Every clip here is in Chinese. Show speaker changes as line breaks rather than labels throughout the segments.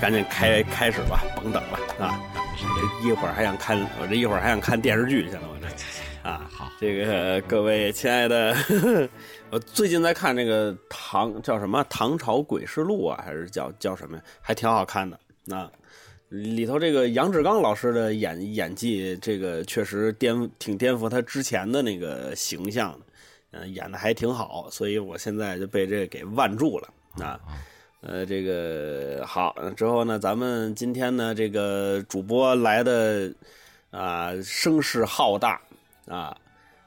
赶紧开开始吧，甭等了啊！我这一会儿还想看，我这一会儿还想看电视剧去了，我这啊，
好，
这个各位亲爱的，我最近在看那个唐叫什么《唐朝诡事录》啊，还是叫叫什么呀？还挺好看的。那里头这个杨志刚老师的演演技，这个确实颠挺颠覆他之前的那个形象的，嗯、演的还挺好，所以我现在就被这个给万住了啊。呃，这个好，之后呢，咱们今天呢，这个主播来的啊，声势浩大啊，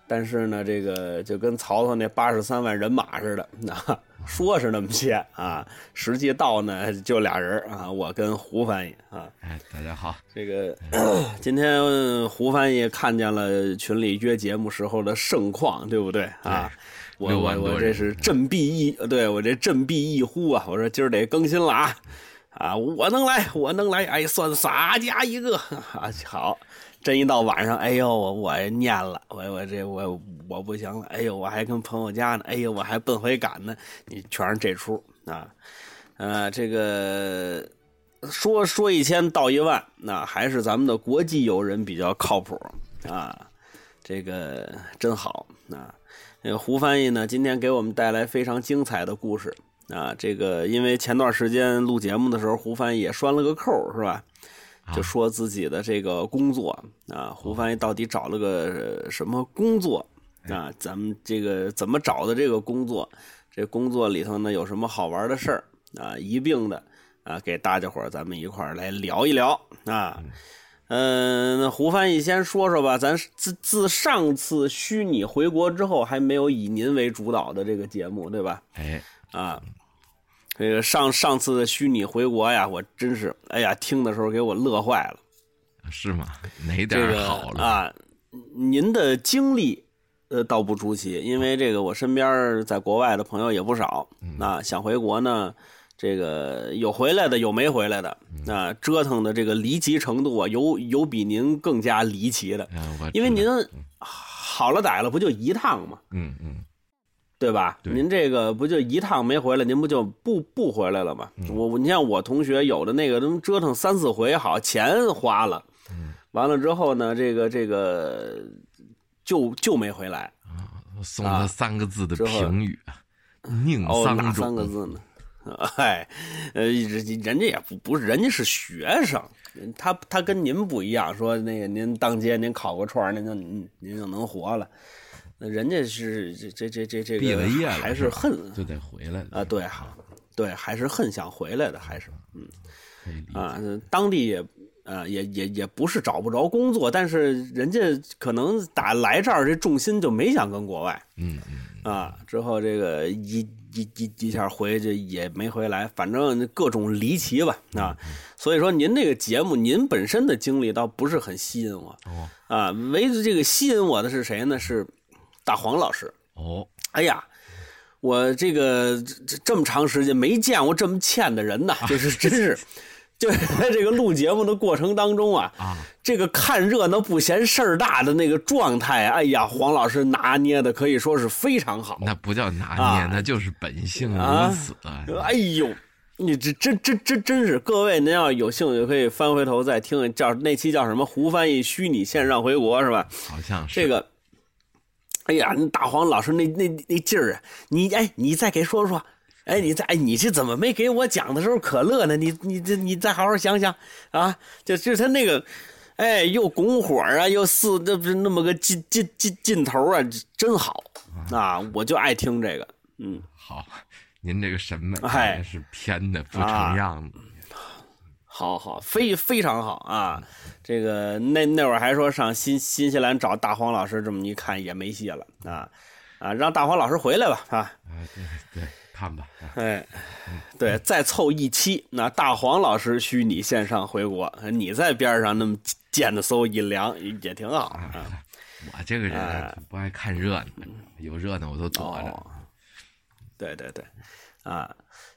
但是呢，这个就跟曹操那八十三万人马似的，啊，说是那么些啊，实际到呢就俩人啊，我跟胡翻译啊，
哎，大家好，
这个今天胡翻译看见了群里约节目时候的盛况，对不对啊？我
六
我我这是振臂一，对我这振臂一呼啊！我说今儿得更新了啊！啊，我能来，我能来，哎，算洒家一个 啊！好，真一到晚上，哎呦，我我念了，我我这我我不行了，哎呦，我还跟朋友家呢，哎呦，我还奔回赶呢，你全是这出啊！呃，这个说说一千道一万，那还是咱们的国际友人比较靠谱啊，这个真好啊。那个胡翻译呢，今天给我们带来非常精彩的故事啊。这个因为前段时间录节目的时候，胡翻译也拴了个扣，是吧？就说自己的这个工作啊，胡翻译到底找了个呃什么工作啊？咱们这个怎么找的这个工作？这工作里头呢有什么好玩的事儿啊？一并的啊，给大家伙儿咱们一块儿来聊一聊啊。嗯，那胡翻译先说说吧。咱自自上次虚拟回国之后，还没有以您为主导的这个节目，对吧？
哎，
啊，这个上上次的虚拟回国呀，我真是，哎呀，听的时候给我乐坏了。
是吗？哪点
这个
儿好了？
啊，您的经历，呃，倒不出奇，因为这个我身边在国外的朋友也不少，
嗯
啊，想回国呢，这个有回来的，有没回来的，
嗯
啊，折腾的这个离奇程度啊，有有比您更加离奇的，因为您好了歹了不就一趟吗？
嗯嗯，
对吧？您这个不就一趟没回来，您不就不不回来了吗？
嗯
我我你像我同学有的那个能折腾三四回，好钱花了，
嗯
完了之后呢，这个这个就就没回来。
送了三个字的评语啊，宁
哦，哪
丧
三个
种。
字呢？哎，呃，人人家也不不是，人家是学生，他他跟您不一样，说那个您当街您烤个串儿，您就您您就能活了，那人家是这这这这这个
毕了业了
还
是
恨
就得回来了
啊，对，好，对，还是恨想回来的，还是嗯。啊，当地也。啊，也也也不是找不着工作，但是人家可能打来这儿这重心就没想跟国外，
嗯嗯，
啊，之后这个一一一一下回去也没回来，反正各种离奇吧啊。所以说您这个节目，您本身的经历倒不是很吸引我
哦
啊。唯独这个吸引我的是谁呢？是大黄老师。
哦，
哎呀，我这个这这这么长时间没见过这么欠的人呐，就是真是。就是在这个录节目的过程当中啊，
啊，
这个看热闹不嫌事儿大的那个状态，哎呀，黄老师拿捏的可以说是非常好。
那不叫拿捏，
啊
那就是本性
啊
如此啊。
哎呦，你这真真真真是，各位您要有兴趣可以翻回头再听，叫那期叫什么？胡翻译虚拟线上回国是吧？
好像是
这个，哎呀，那大黄老师那那那劲儿啊，你哎，你再给说说。哎，你再哎，你这怎么没给我讲的时候可乐呢？你你这你再好好想想啊！就就是他那个，哎，又拱火啊，又四，那不是那么个劲劲劲劲头啊，真好啊！我就爱听这个，嗯。
好，您这个审美
哎
是偏的不成
啊
样子。
好好，非非常好啊！这个那那会儿还说上新新西兰找大黄老师，这么一看也没戏了啊啊！让大黄老师回来吧啊！
啊，对对，看吧。啊
哎，对，再凑一期，那大黄老师虚拟线上回国，你在边上那么贱的搜一凉也挺好啊。
我这个人不爱看热闹，有热闹我都躲着。
哦，对对对，啊，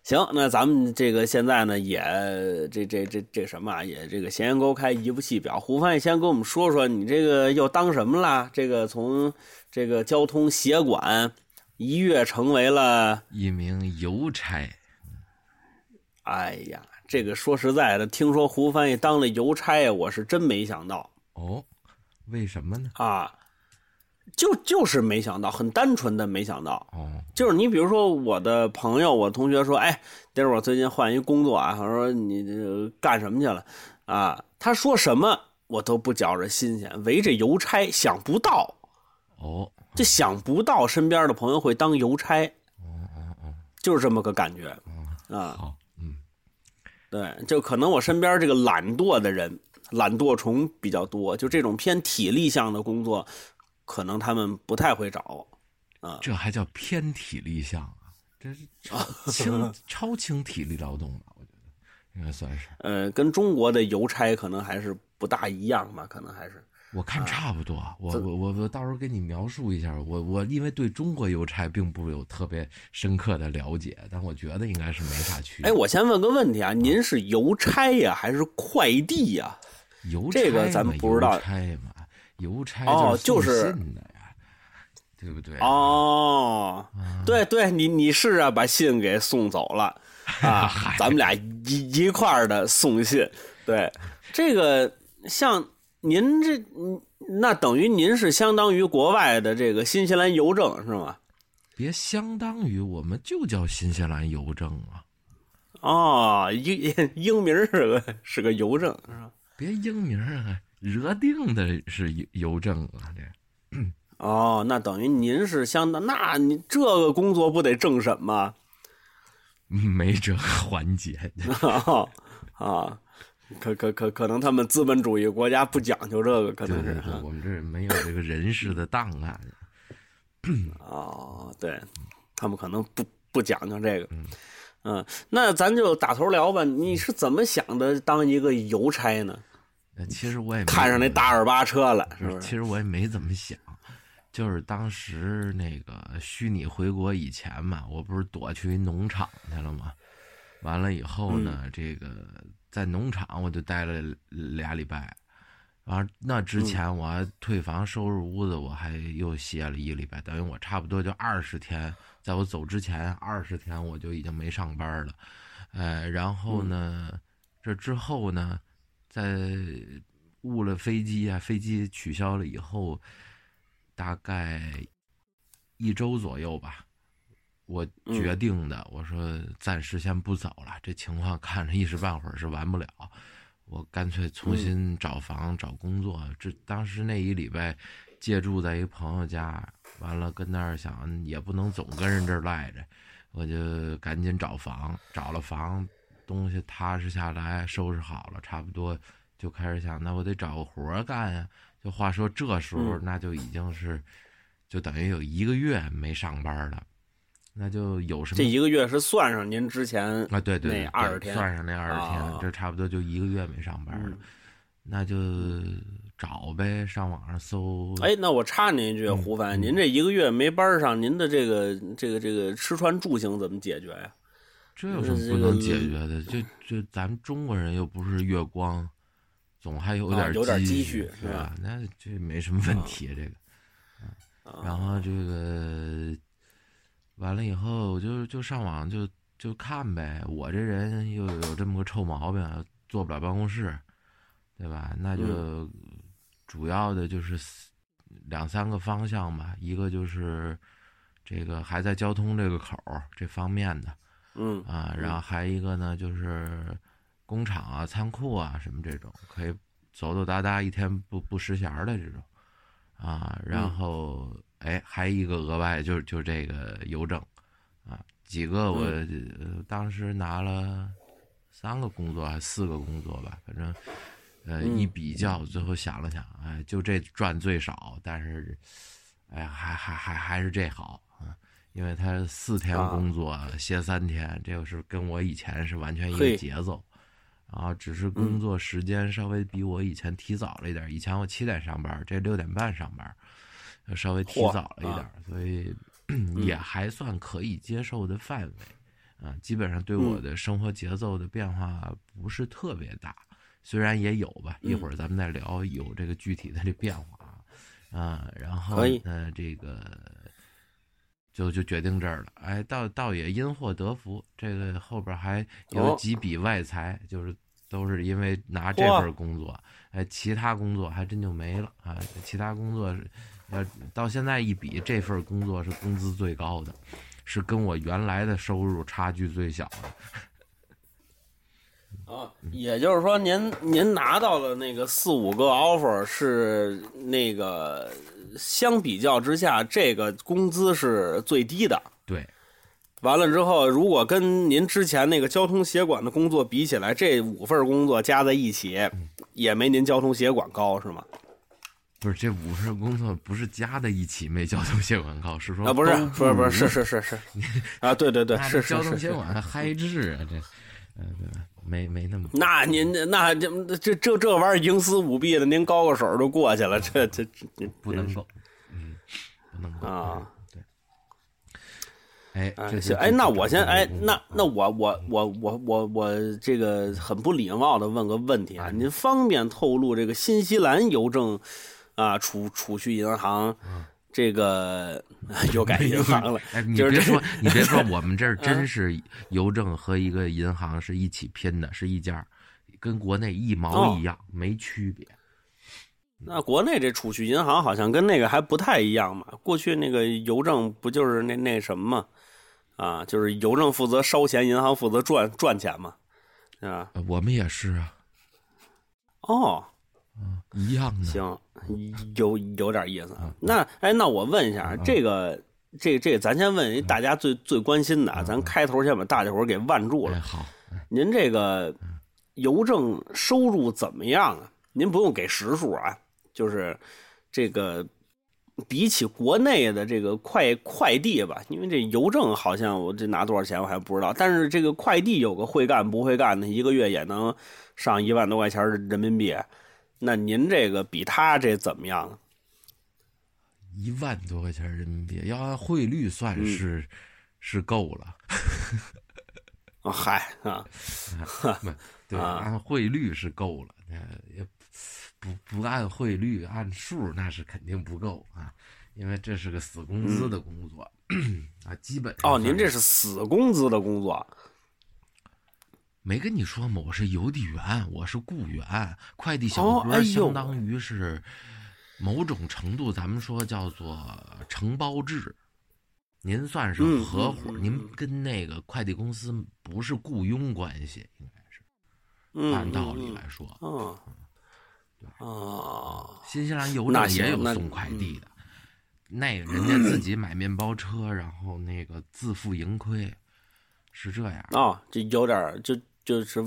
行，那咱们这个现在呢，也这这这这什么啊，也这个闲言勾开，一步戏表。胡翻译先跟我们说说，你这个又当什么了？这个从这个交通协管一跃成为了，
一名邮差，
哎呀，这个说实在的，听说胡翻译当了邮差，我是真没想到
哦，为什么呢？
啊，就就是没想到，很单纯的没想到。
哦，
就是你比如说我的朋友，我同学说，哎，今儿，我最近换一工作啊，他说你这干什么去了啊？他说什么我都不觉着新鲜，围着邮差想不到，
哦，
就想不到身边的朋友会当邮差，就是这么个感觉
哦，
啊。
好，嗯，
对，就可能我身边这个懒惰的人，懒惰虫比较多，就这种偏体力项的工作，可能他们不太会找。啊，
这还叫偏体力项啊？这是超 轻超轻体力劳动吧？我觉得应该算是。
呃，跟中国的邮差可能还是不大一样吧，可能还是。
我看差不多，我我我我到时候给你描述一下。我我因为对中国邮差并不有特别深刻的了解，但我觉得应该是没啥区别。
哎，我先问个问题啊，您是邮差呀，还是快递呀？
邮
这个咱们不知道
邮差嘛，邮差
哦
就是信的呀，对不对？
哦，对对，你你是啊，把信给送走了 啊，咱们俩一一块儿的送信。对，这个像您这，嗯那等于您是相当于国外的这个新西兰邮政是吗？
别相当于我们就叫新西兰邮政啊，
哦，英 英名是个是个邮政是吧？
别英名啊，惹定的是邮邮政啊，这
哦，那等于您是相当，那你这个工作不得政审吗？
没这个环节。
啊啊，可可可可能他们资本主义国家不讲究这个，可能是
我们这没有这个人事的档案。
哦，对他们可能不不讲究这个。嗯，那咱就打头聊吧。你是怎么想的当一个邮差呢？
呃其实我也没
看上那大二八车了，是
不是，其实我也没怎么想，就是当时那个虚拟回国以前嘛，我不是躲去农场去了吗？完了以后呢，这个在农场我就待了俩礼拜，完了那之前我还退房收拾屋子，我还又歇了一个礼拜，等于我差不多就二十天，在我走之前二十天我就已经没上班了，呃，然后呢，这之后呢，在误了飞机啊，飞机取消了以后，大概一周左右吧，我决定的，我说暂时先不走了，这情况看着一时半会儿是完不了，我干脆重新找房、找工作。这当时那一礼拜借住在一朋友家，完了跟那儿想也不能总跟人这儿赖着，我就赶紧找房，找了房，东西踏实下来，收拾好了，差不多就开始想，那我得找个活儿干呀。就话说这时候那就已经是，就等于有一个月没上班了，那就有什么
这一个月是算上您之前
啊？对对对，
那二十天
算上那二十天，
啊
这差不多就一个月没上班了，
嗯
那就找呗，上网上搜。
哎，那我插您一句，胡凡，您这一个月没班上，您的这个这个这个吃穿住行怎么解决呀？
这有什么不能解决的？就就咱们中国人又不是月光，总还有点
啊有点积
积
蓄是吧
是吧？那这没什么问题，这个。然后这个完了以后，我就就上网就就看呗。我这人又有这么个臭毛病，坐不了办公室，对吧？那就主要的就是两三个方向吧，一个就是这个还在交通这个口这方面的
嗯
啊，然后还一个呢就是工厂啊、仓库啊什么这种，可以走走搭搭一天不不识闲的这种啊，然后哎还一个额外就就这个邮政啊，几个我、呃当时拿了三个工作还是四个工作吧，反正呃一比较，最后想了想，哎，就这赚最少，但是哎还还还还是这好啊。因为他四天工作、歇三天，这个是跟我以前是完全一个节奏，然后只是工作时间稍微比我以前提早了一点。以前我七点上班，这六点半上班，呃稍微提早了一点，
啊
所以 也还算可以接受的范围啊。基本上对我的生活节奏的变化不是特别大，虽然也有吧，一会儿咱们再聊有这个具体的这变化啊。啊，然后呢，这个就就决定这儿了。哎，倒倒也因祸得福，这个后边还有
哦
几笔外财，就是都是因为拿这份工作，哎，其他工作还真就没了啊。其他工作是，要到现在一比，这份工作是工资最高的，是跟我原来的收入差距最小的。
啊，也就是说您，您拿到了那个四五个 offer，是那个相比较之下，这个工资是最低的。
对，
完了之后，如果跟您之前那个交通协管的工作比起来，这五份工作加在一起，也没您交通协管高，是吗？
不是这五份工作不是加在一起没交通协管高，是说
啊，不是，不是，不是，是是是是，啊，对对对，
那
是
交通协。管还嗨制啊，这，呃，对吧？没没那么
那您那这这这这玩意儿营私舞弊的，您高个手就过去了，这这这
不能够，嗯，不能够
啊。
对，哎，
哎，
这
行，哎，那我先，哎，
嗯
那那我我我我我我这个很不礼貌的问个问题啊，您方便透露这个新西兰邮政啊储储蓄银行这个 又改银行了，
哎，你
就是
说，你别说，我们这儿
嗯。
真是邮政和一个银行是一起拼的，是一家，跟国内一毛一样，没区别。
那国内这储蓄银行好像跟那个还不太一样嘛，过去那个邮政不就是那那什么嘛，啊，就是邮政负责烧钱，银行负责赚赚钱嘛，啊，
呃我们也是啊，
哦，
一样的。
行，有有点意思啊。那哎，那我问一下，这个这这，咱先问一大家最最关心的啊，咱开头先把大家伙给万住
哎，
了。
好，
您这个邮政收入怎么样啊？您不用给实数啊，就是这个比起国内的这个快快递吧，因为这邮政好像我这拿多少钱我还不知道，但是这个快递有个会干不会干的，一个月也能上一万多块钱人民币。那您这个比他这怎么样啊？
一万多块钱人民币，要按汇率算
嗯
是、是够了。
啊嗨啊，
对，
啊
按汇率是够了，那，也不不按汇率按数，那是肯定不够啊，因为这是个死工资的工作、啊，基本上
哦，您这是死工资的工作
没跟你说吗？我是邮递员，我是雇员，快递小哥
哦哎
相当于是某种程度，咱们说叫做承包制。您算是
嗯
合伙，您跟那个快递公司不是雇佣关系，应该是
嗯，
按道理
嗯
来说。
嗯，哦，
新西兰邮
那
政也有送快递的，那个人家自己买面包车，然后那个自负盈亏，是这样。
哦，这有点儿就就是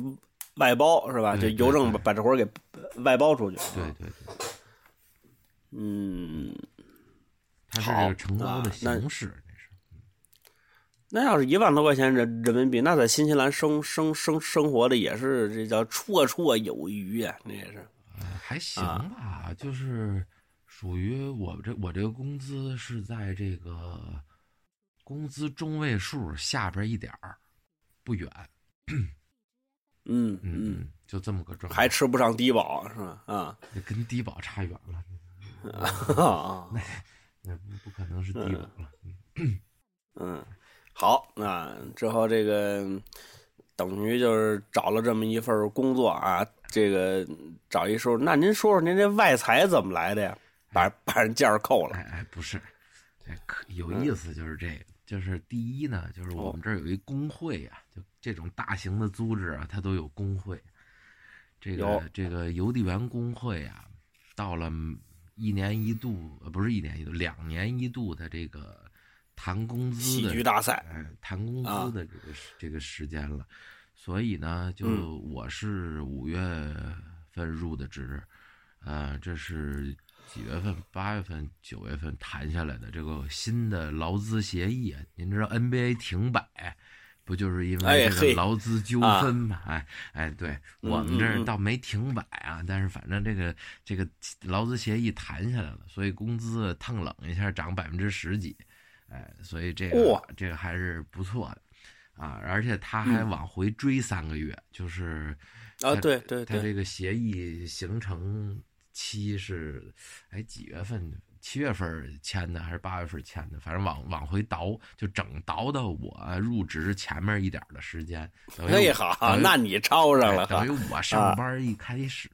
外包是吧？就邮政把把这活儿给外包出去。
对对对，
嗯，
它是
好
这个承包的
啊那。那要是一万多块钱人人民币，那在新西兰生生生生活的也是这叫绰绰有余啊，那也是。
呃还行
啊
吧，就是属于我这我这个工资是在这个工资中位数下边一点儿，不远，
嗯
嗯
嗯，
嗯，就这么个状态，
还吃不上低保是吧？啊
跟低保差远了，
啊，
那不不可能是低保了，嗯
嗯，好，那之后这个等于就是找了这么一份工作啊，这个找一收入。那您说说您这外财怎么来的呀？把把人价儿扣了
哎哎，不是，有意思就是这个，就是第一呢，就是我们这儿有一工会呀、就这种大型的组织啊，它都有工会。这个这个邮递员工会啊，到了一年一度，呃，不是一年一度，两年一度的这个谈工资
喜
的
剧大赛。
哎，谈工
啊
资的这个时、这个时间了，所以呢，就
嗯
我是五月份入的职，呃，这是几月份？八月份、九月份谈下来的这个新的劳资协议啊。您知道 NBA 停摆，不就是因为这个劳资纠纷嘛？哎哎，对我们这儿倒没停摆啊，但是反正这个这个劳资协议谈下来了，所以工资烫冷一下涨百分之十几，哎，所以这个、这个还是不错的啊，而且他还
嗯
往回追三个月，就是
啊，对对对，
它这个协议形成期是，哎几月份？七月份签的还是八月份签的，反正往往回倒，就整倒到我入职前面一点的时间。
那，好，那你抄上了。
等于我上班一开始，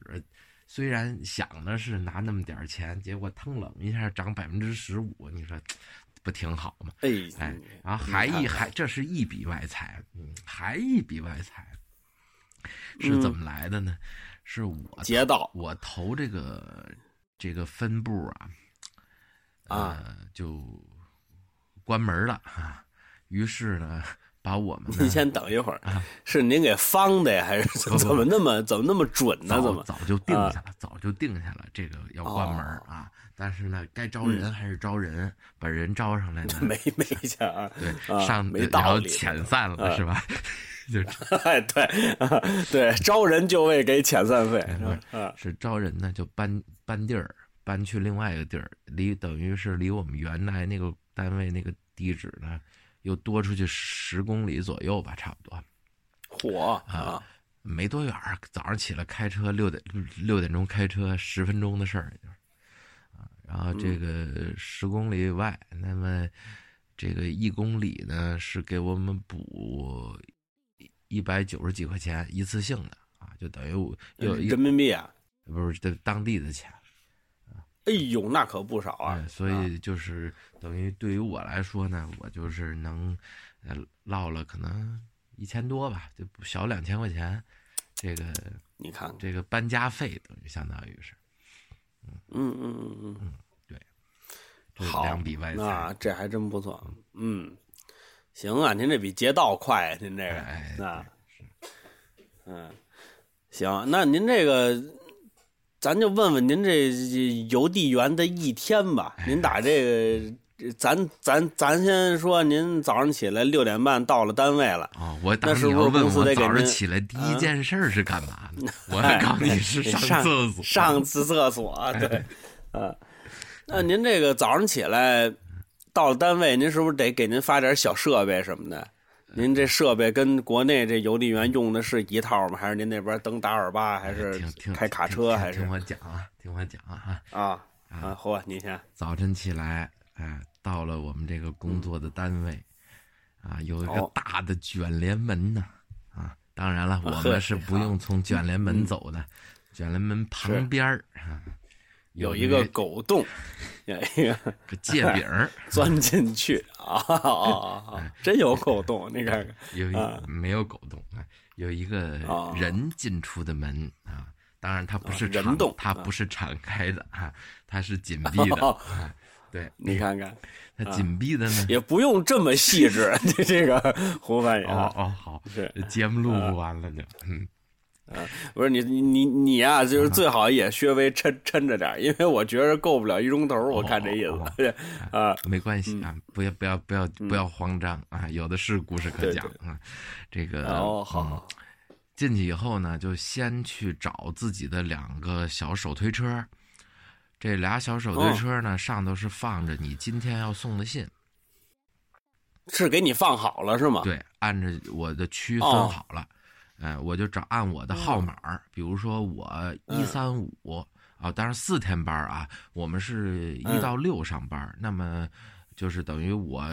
虽然想的是拿那么点钱，结果腾冷一下涨百分之十五，你说不挺好吗？
哎
哎，然后还一还这是一笔外财，嗯，还一笔外财是怎么来的呢？是我
街道，
我投这个这个分部啊，
啊，
就关门了 啊。于是呢，把我们
您 先等一会儿，是您给方的呀，还是怎么那么怎么那么准呢？怎么
早就定下了？早就定下了，这个要关门啊。但是呢，该招人还是招人，把人招上来呢，
没没去啊？
对，上
没道
理，遣散了是吧？就
哎，对对，招人就为给遣散费，
是是招人呢，就搬搬地儿，搬去另外一个地儿，离等于是离我们原来那个单位那个地址呢，又多出去十公里左右吧，差不多。
火
啊，没多远，早上起来开车六点六点钟开车十分钟的事儿，就是啊，然后这个十公里以外，那么这个一公里呢是给我们补。一百九十几块钱一次性的啊，就等于有
人民币啊，
不是这当地的钱
啊。哎呦，那可不少啊！
所以就是等于对于我来说呢，我就是能呃落了可能一千多吧，就小两千块钱。这个
你看，
这个搬家费等于相当于是，
嗯。嗯嗯嗯嗯，
对，
好，
两笔外
财，这还真不错，嗯。行啊，您这比劫道快，您这个。那，嗯，行，那您这个，咱就问问您这邮递员的一天吧。您打这个，咱咱咱先说，您早上起来六点半到了单位了
啊，我
那是不是公司得给
早上起来第一件事是干嘛呢？我告诉你是
上
厕所，
上次厕所，对，啊，那您这个早上起来。到了单位，您是不是得给您发点小设备什么的？您这设备跟国内这邮递员用的是一套吗？还是您那边登达尔巴，还是开卡车？还是
听我讲啊，听我讲啊
啊啊！嚯，你先
早晨起来，哎，到了我们这个工作的单位，啊，有一个大的卷帘门呢，啊，当然了，我们是不用从卷帘门走的，卷帘门旁边儿啊。
有一个狗洞，有一个
借饼
钻进去啊啊啊！真有狗洞，你看看，
有一没有狗洞啊？有一个人进出的门啊，当然它不是
人洞，
它不是敞开的啊，它是紧闭的。对，
你看看，
它紧闭的呢，
也不用这么细致。你 这个胡翻译
哦哦好，
是
节目录不完了就嗯。
啊，不是你你你你呀，就是最好也稍微抻抻着点，因为我觉着够不了一钟头，我看这意思。啊，
没关系啊，不要不要不要不要慌张啊，有的是故事可讲啊。这个
哦好，
进去以后呢，就先去找自己的两个小手推车，这俩小手推车呢，上头是放着你今天要送的信，
是给你放好了是吗？
对，按照我的区分好了。哎，我就找按我的号码，比如说我一三五啊，当然四天班啊，我们是一到六上班，那么就是等于我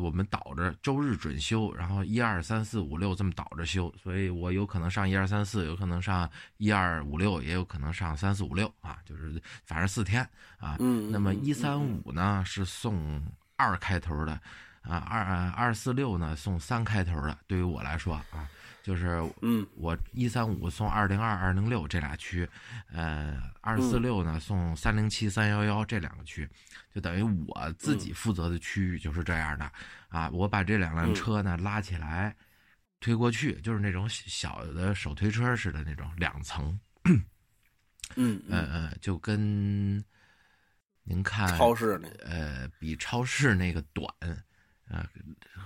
我们倒着周日准休，然后一二三四五六这么倒着休，所以我有可能上一二三四，有可能上一二五六，也有可能上三四五六啊，就是反正四天啊。
嗯。
那么一三五呢是送二开头的，啊二二四六呢送三开头的，对于我来说啊。就是，
嗯，
我一三五送二零二二零六这俩区，呃，二四六呢送三零七三幺幺这两个区，就等于我自己负责的区域就是这样的。啊。我把这两辆车呢拉起来，推过去，就是那种小的手推车似的那种两层，
嗯
嗯。嗯，就跟您看
超市那
呃比超市那个短。啊，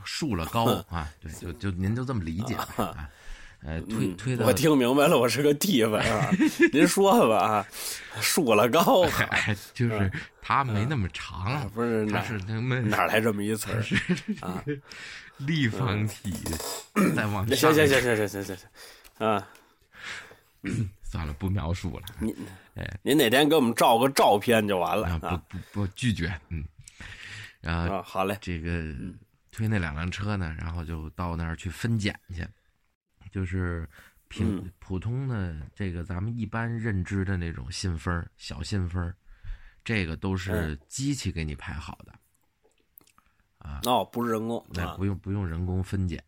竖了高啊，对，就就您就这么理解啊，呃，推推的，
我听明白了，我是个地方啊，您说吧啊，竖了高，
就是它没那么长，
不是，
它是那么
哪来这么一词儿
啊？立方体再往
行行行行行行行行啊，
算了，不描述了。
您
哎，
您哪天给我们照个照片就完了
啊，
啊
不不不拒绝，嗯。然后
啊！好嘞，
这个推那两辆车呢，然后就到那儿去分拣去，就是平、
嗯
普通的这个咱们一般认知的那种信封儿小信封儿，这个都是机器给你排好的，啊，
哦，不是人工
那
啊
不用不用人工分拣。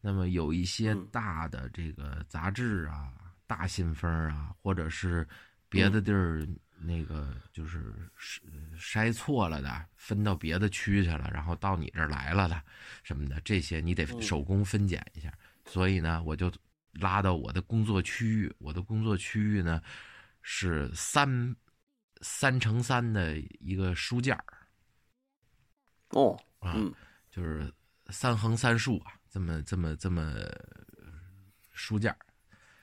那么有一些
嗯
大的这个杂志啊、大信封啊，或者是别的地儿那个就是筛筛错了的，分到别的区去了，然后到你这儿来了的什么的，这些你得手工分拣一下。所以呢，我就拉到我的工作区域，我的工作区域呢是三三乘三的一个书架儿
哦，
啊，
嗯
就是三横三竖啊，这么这么这么呃书架儿，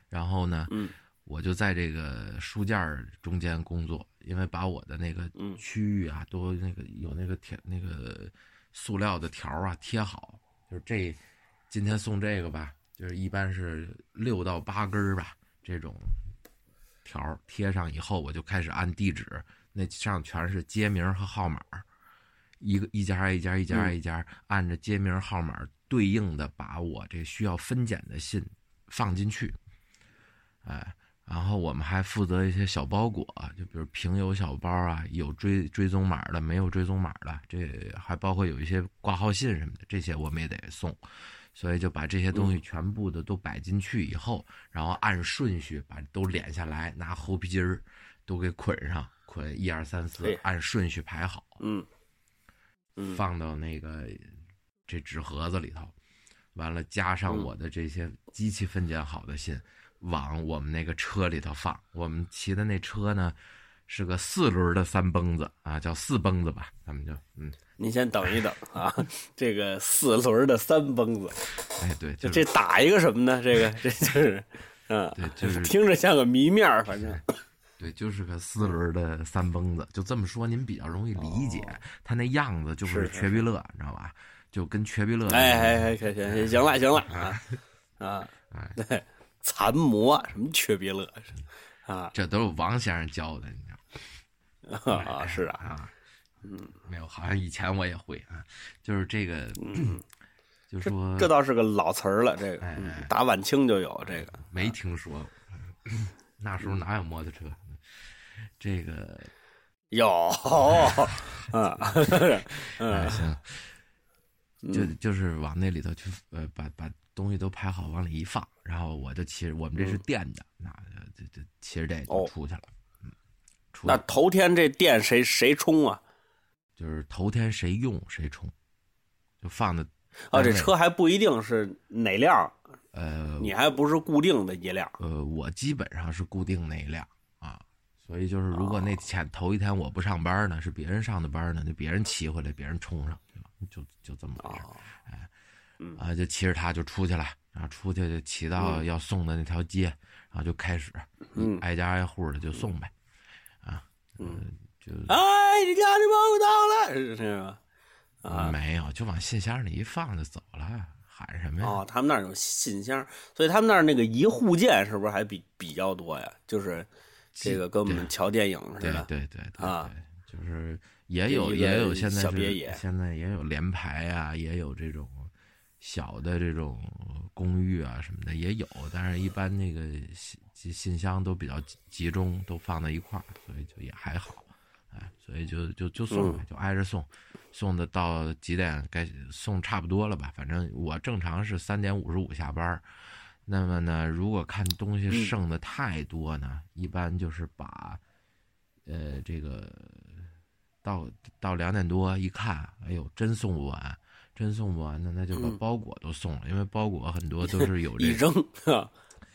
然后呢，
嗯
我就在这个书架中间工作，因为把我的那个
嗯
区域啊，都那个有那个贴那个塑料的条啊贴好，就是这今天送这个吧，就是一般是六到八根儿吧，这种条贴上以后，我就开始按地址，那上全是街名和号码，一个一家一家一家一家，按着街名号码对应的把我这需要分拣的信放进去，哎，然后我们还负责一些小包裹，就比如平邮小包啊，有追追踪码的，没有追踪码的，这还包括有一些挂号信什么的，这些我们也得送，所以就把这些东西全部的都摆进去以后，然后按顺序把都敛下来，拿猴皮筋儿都给捆上，捆一二三四，按顺序排好。
嗯嗯。
放到那个这纸盒子里头，完了加上
嗯。
我的这些机器分拣好的信，往我们那个车里头放。我们骑的那车呢，是个四轮的三蹦子啊，叫四蹦子吧，咱们就嗯，
您先等一等啊，这个四轮的三蹦子，
哎对，就是
这打一个什么呢？这个这就是，嗯，
对就是
听着像个谜面儿反正
对，就是个四轮的三蹦子，就这么说您比较容易理解。他那样子就是
哦是是
瘸逼乐，你知道吧？就跟瘸逼乐那
哎哎哎，行行行了行了啊 啊，
哎
对，残模什么缺别乐啊
这都是王先生教的，你知道吗？
啊是啊，
啊，嗯，没有，好像以前我也会啊，就是这个，就说
这倒是个老词儿了，这个
哎哎
嗯打晚清就有这个，
没听说过，那时候哪有摩托车？这个，
有 嗯
行，就就是往那里头去，呃，把把东西都排好，往里一放，然后我就骑着，我们这是电的，那就就骑着这就
哦。
出去了，嗯，出
那头天这电谁谁充啊？
就是头天谁用谁充，就放的，
啊，这车还不一定是哪辆，
呃，
你还不是固定的一辆
呃，我基本上是固定那一辆啊，所以就是如果
哦。
那前头一天我不上班呢，是别人上的班呢，就别人骑回来，别人充上就就这么回事儿
哦，
啊，就骑着它就出去了，然后出去就骑到要送的那条街，然后就开始
嗯。
挨家挨户的就送呗，啊，
嗯，
就
哎，你家的包到了，是这个啊。
没有，就往信箱里一放就走了，喊什么呀？
哦，他们那儿有信箱，所以他们那儿那个一户建是不是还比比较多呀？就是这个跟我们瞧电影似的，
对对对
啊，
就是也有也有现在是
别野
现在也有联排啊，也有这种小的这种公寓啊什么的也有，但是一般那个信信信箱都比较集集中，都放在一块儿，所以就也还好，哎，所以就就就送就挨着送，送的到几点该送差不多了吧？反正我正常是三点五十五下班儿。那么呢，如果看东西
嗯
剩的太多呢，一般就是把，呃，这个到到两点多一看，哎呦，真送不完，真送不完的，那就把
嗯。
包裹都送了，因为包裹很多都是有 这
一扔，啊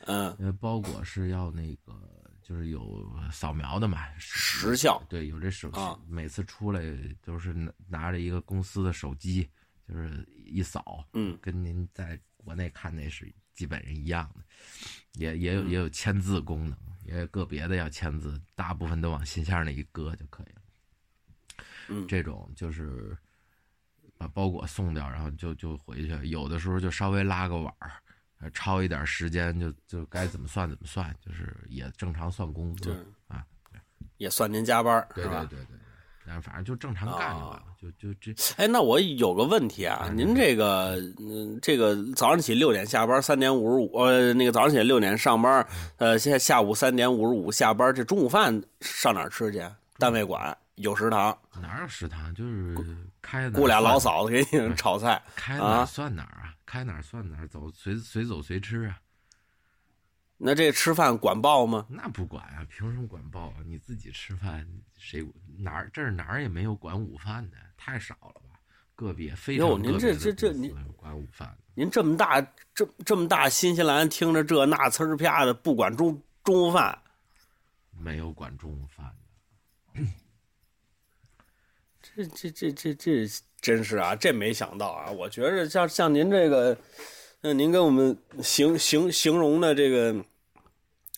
嗯，
因为包裹是要那个就是有扫描的嘛，
时效
对，有这手、
啊
每次出来都是拿拿着一个公司的手机，就是一扫，
嗯
跟您在国内看那是基本上一样的，也也
嗯。
有也有签字功能，也有个别的要签字，大部分都往信箱那一搁就可以了。
嗯。
这种就是把包裹送掉，然后就就回去，有的时候就稍微拉个碗儿，呃超一点时间就就该怎么算怎么算，就是也正常算工资啊。
也算您加班儿
对
吧？
对对对，但是反正就正常干就完了，就就这
哎，那我有个问题啊，您这个，嗯，这个早上起六点下班，三点五十五，呃，那个早上起六点上班，呃，现在下午三点五十五下班，这中午饭上哪儿吃去？单位管有食堂，
哪有食堂，就是开
雇俩老嫂子给你炒菜。
开哪算哪儿啊，开哪儿算哪儿，走随随走随吃啊。
那这吃饭管报吗？
那不管啊，凭什么管报啊？你自己吃饭，谁哪儿这儿哪儿也没有管午饭的，太少了吧？个别非常
哟您这这这您
管午饭的，
您这么大这这么大新西兰，听着这那呲儿啪的，不管中中午饭，
没有管中午饭的。
这这这这这真是啊，这没想到啊！我觉着像像您这个，那您跟我们形形形容的这个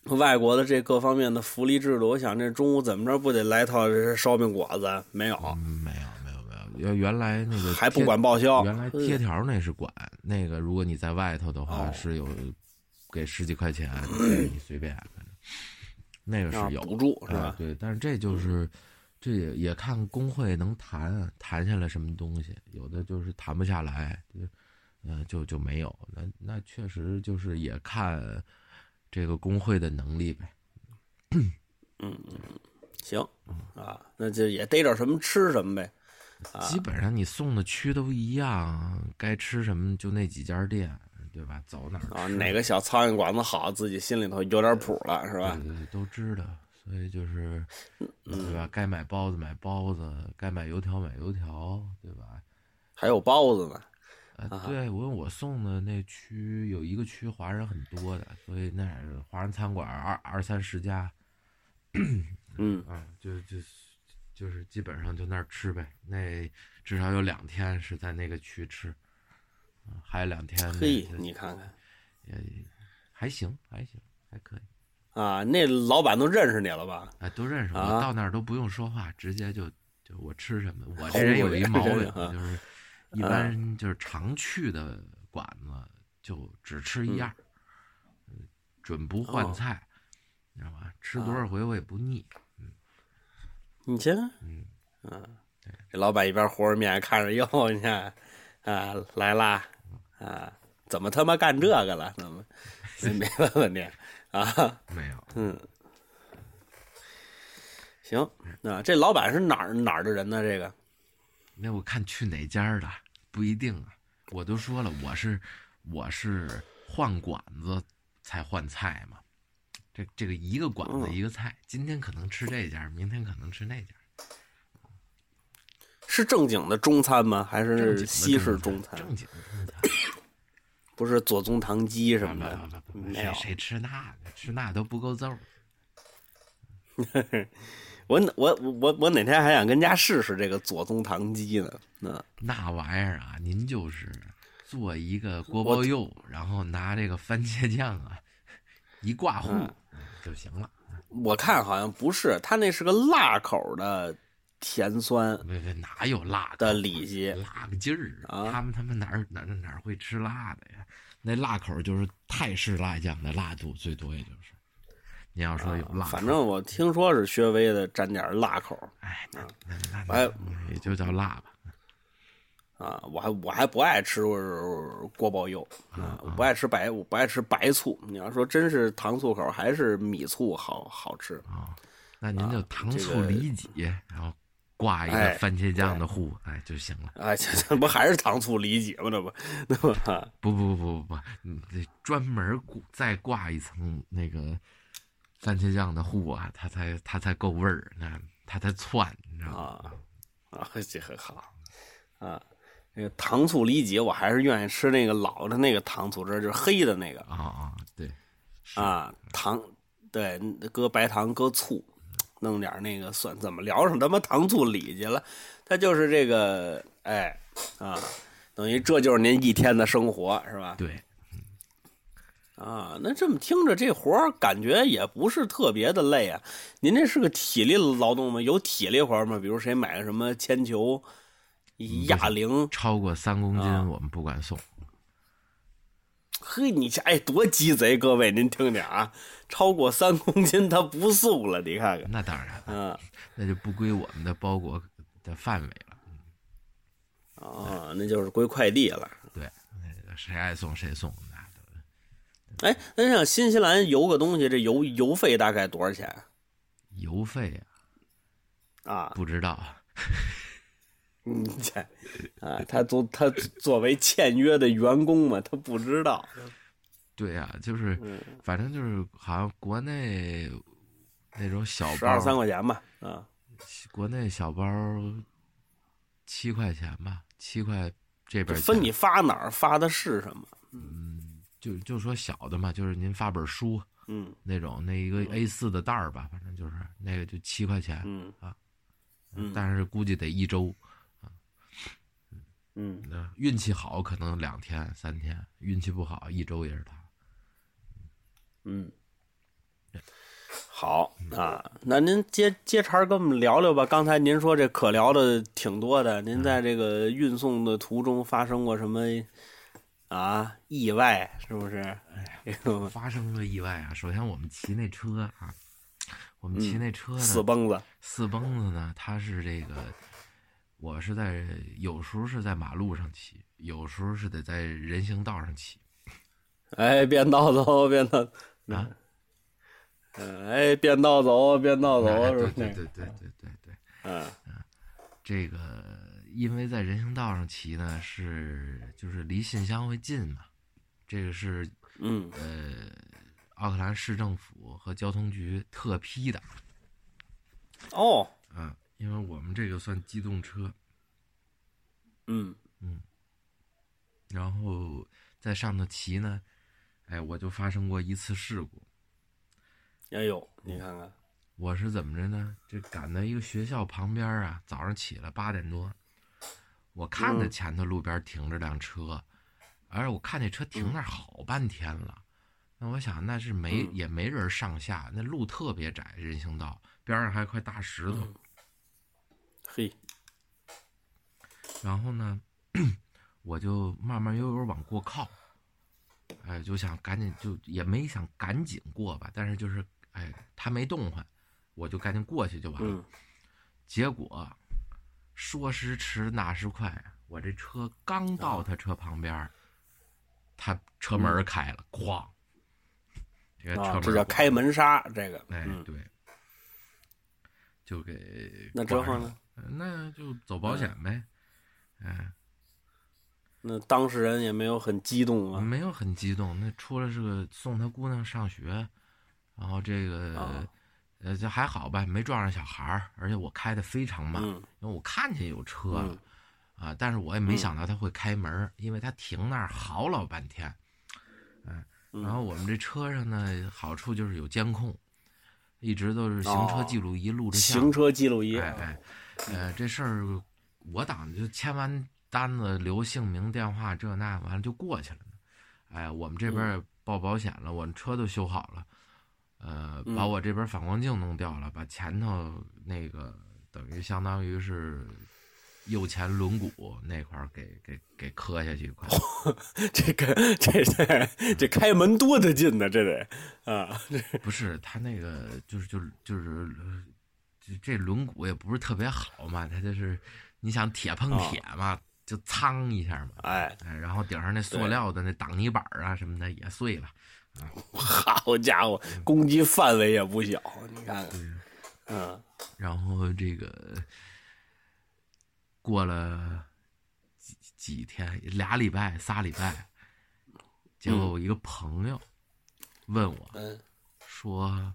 外国的这各方面的福利制度，我想这中午怎么着不得来套这烧饼果子？没有，
嗯，没有没有没有，原原来那个
还不管报销。
原来贴条那是管，那个如果你在外头的话
哦
是有给十几块钱，你随便，反正那个是有
啊补助是
啊
吧？
对，但是这就是这也也看工会能谈谈下来什么东西，有的就是谈不下来，就呃就就没有。那那确实就是也看这个工会的能力呗。
嗯行啊，那就也逮着什么吃什么呗。啊
基本上你送的区都一样，该吃什么就那几家店，对吧？走哪儿
啊，
吃
哪个小苍蝇馆子好，自己心里头有点谱了，是吧？
对对对，都知道，所以就是，对吧？该买包子买包子，该买油条买油条，对吧？
还有包子呢。
啊，对我我送的那区有一个区华人很多的，所以那儿华人餐馆二二三十家，
嗯，
啊，就就就是基本上就那儿吃呗。那至少有两天是在那个区吃，啊还有两天那
嘿，你看看
也还行，还行，还可以。
啊，那老板都认识你了吧？
啊，都认识我，
啊
到那儿都不用说话，直接就就我吃什么。我这人有一毛病，
啊
就是一般就是常去的馆子就只吃一样，嗯准不换
哦
菜，你知道吧？吃多少回我也不腻。
你行，
嗯嗯，
这老板一边和着面，看着哟，你看啊，来啦啊，怎么他妈干这个了？怎么没没问问你啊？
没有，
嗯，行，那这老板是哪儿哪儿的人呢？这个
那我看去哪家的不一定啊。我都说了，我是我是换馆子才换菜嘛。这这个一个馆子
嗯
一个菜，今天可能吃这家，明天可能吃那家。
是正经的中餐吗？还是西式
中
中餐？
正经的中餐。
不是左宗棠鸡什么的没有
谁。谁吃那个？吃那都不够揍。
我我我我哪天还想跟家试试这个左宗棠鸡呢？那
那玩意儿啊，您就是做一个锅包肉，然后拿这个番茄酱啊一挂糊
嗯
就行了。
我看好像不是，它那是个辣口的甜酸
别别哪有辣
的里脊。
辣个劲儿
啊
他们他们哪儿哪儿哪儿会吃辣的呀？那辣口就是泰式辣酱的辣度最多，也就是。你要说有辣，
啊反正我听说是稍微的沾点辣口
哎，那那那
我还
那也就叫辣吧。
啊，我还我还不爱吃锅包肉啊，我不爱吃白，我不爱吃白醋。你要说真是糖醋口，还是米醋好好吃。
啊，那您就糖醋
这个
里脊，然后挂一
哎
个番茄酱的糊，哎就行了。
哎，这这不还是糖醋里脊吗？这不，那不啊
不不不不不，你得专门挂再挂一层那个番茄酱的糊啊，它才它才够味儿，那它才窜，你知道吗？
啊啊，这很好啊。那个糖醋里脊，我还是愿意吃那个老的那个糖醋汁，就是黑的那个
啊啊，对，
啊，糖对，搁白糖搁醋，弄点那个蒜，怎么聊上他妈糖醋里脊了？他就是这个，哎啊，等于这就是您一天的生活是吧？
对，
啊，那这么听着，这活儿感觉也不是特别的累啊。您这是个体力劳动吗？有体力活吗？比如谁买个什么铅球、哑铃，
超过三公斤
啊
我们不管送。
嘿，你这哎多鸡贼！各位您听听啊，超过三公斤它不送了，你看看。
那当然，
嗯，
那就不归我们的包裹的范围了。
哦，那就是归快递了。
对，那个谁爱送谁送，
哎，那像新西兰邮个东西，这邮邮费大概多少钱
邮费啊，
啊？
不知道。
嗯，这啊，他作他作为签约的员工嘛，他不知道。
对呀、就是
嗯，
反正就是好像国内那种小包
十二，三块钱吧。啊，
国内小包七块钱吧，七块这边
分你发哪儿发的是什么。
嗯就就说小的嘛，就是您发本书
嗯
那种，那一个 A 四的袋儿吧，反正就是那个就七块钱，
嗯嗯
但是估计得一周。
嗯，
那运气好可能两天三天，运气不好一周也是他。
嗯，好啊，那您接接茬儿跟我们聊聊吧。刚才您说这可聊的挺多的，您在这个运送的途中发生过什么啊意外？是不是？哎呦，
发生了意外啊！首先我们骑那车啊，我们骑那车呢，
嗯四蹦子，
四蹦子呢，它是这个，我是在有时候是在马路上骑，有时候是得在人行道上骑。
哎，变道走变道，
啊。
嗯，哎，变道走变道走，
哎对？对对对对对对，
嗯。
这个因为在人行道上骑呢，是就是离信箱会近嘛，这个是
嗯。
呃奥克兰市政府和交通局特批的，
哦，
啊，因为我们这个算机动车，
嗯嗯
然后在上头骑呢，哎，我就发生过一次事故。
哎呦，你看看，
我是怎么着呢？这赶到一个学校旁边啊，早上起来八点多，我看着
嗯
前头路边停着辆车，而我看那车停那儿好半天了。那我想那是没、
嗯
也没人上下，那路特别窄，人行道边上还有块大石头。
嗯嘿，
然后呢，我就慢慢悠悠往过靠，哎，就想赶紧就也没想赶紧过吧，但是就是哎，他没动换，我就赶紧过去就完了。
嗯。
结果说时迟那时快，我这车刚到他车旁边儿，他车门开了，哐，这个车门
啊，这叫开门杀，这个，
哎，
嗯，
对，就给
那之后呢
那就走保险呗。哎，
那当事人也没有很激动啊，
没有很激动，那出了是个送他姑娘上学，然后这个、
啊
呃，这还好吧，没撞上小孩儿，而且我开的非常慢，
嗯
因为我看见有车了、
嗯
啊，但是我也没想到他会开门儿，因为他停那儿好老半天。
嗯
然后我们这车上呢，好处就是有监控，一直都是行车
哦
记录仪录着像。
行车记录仪，
哎哎，呃，这事儿我当就签完单子留姓名、电话这那，完了就过去了呢。哎，我们这边也报保险了，我们车都修好了，呃，把我这边反光镜弄掉了，把前头那个等于相当于是右前轮毂那块儿给给给磕下去一块。
这个这这这开门多得劲呢，这得啊，
不是他那个就是就是就是呃这这轮毂也不是特别好嘛，它就是你想铁碰铁嘛，就苍一下嘛，
哎，
哎，然后顶上那塑料的那挡泥板啊什么的也碎了，
好家伙，攻击范围也不小，你看看，嗯。
然后这个过了几几天，俩礼拜仨礼拜，结果我一个朋友问我，
嗯
说，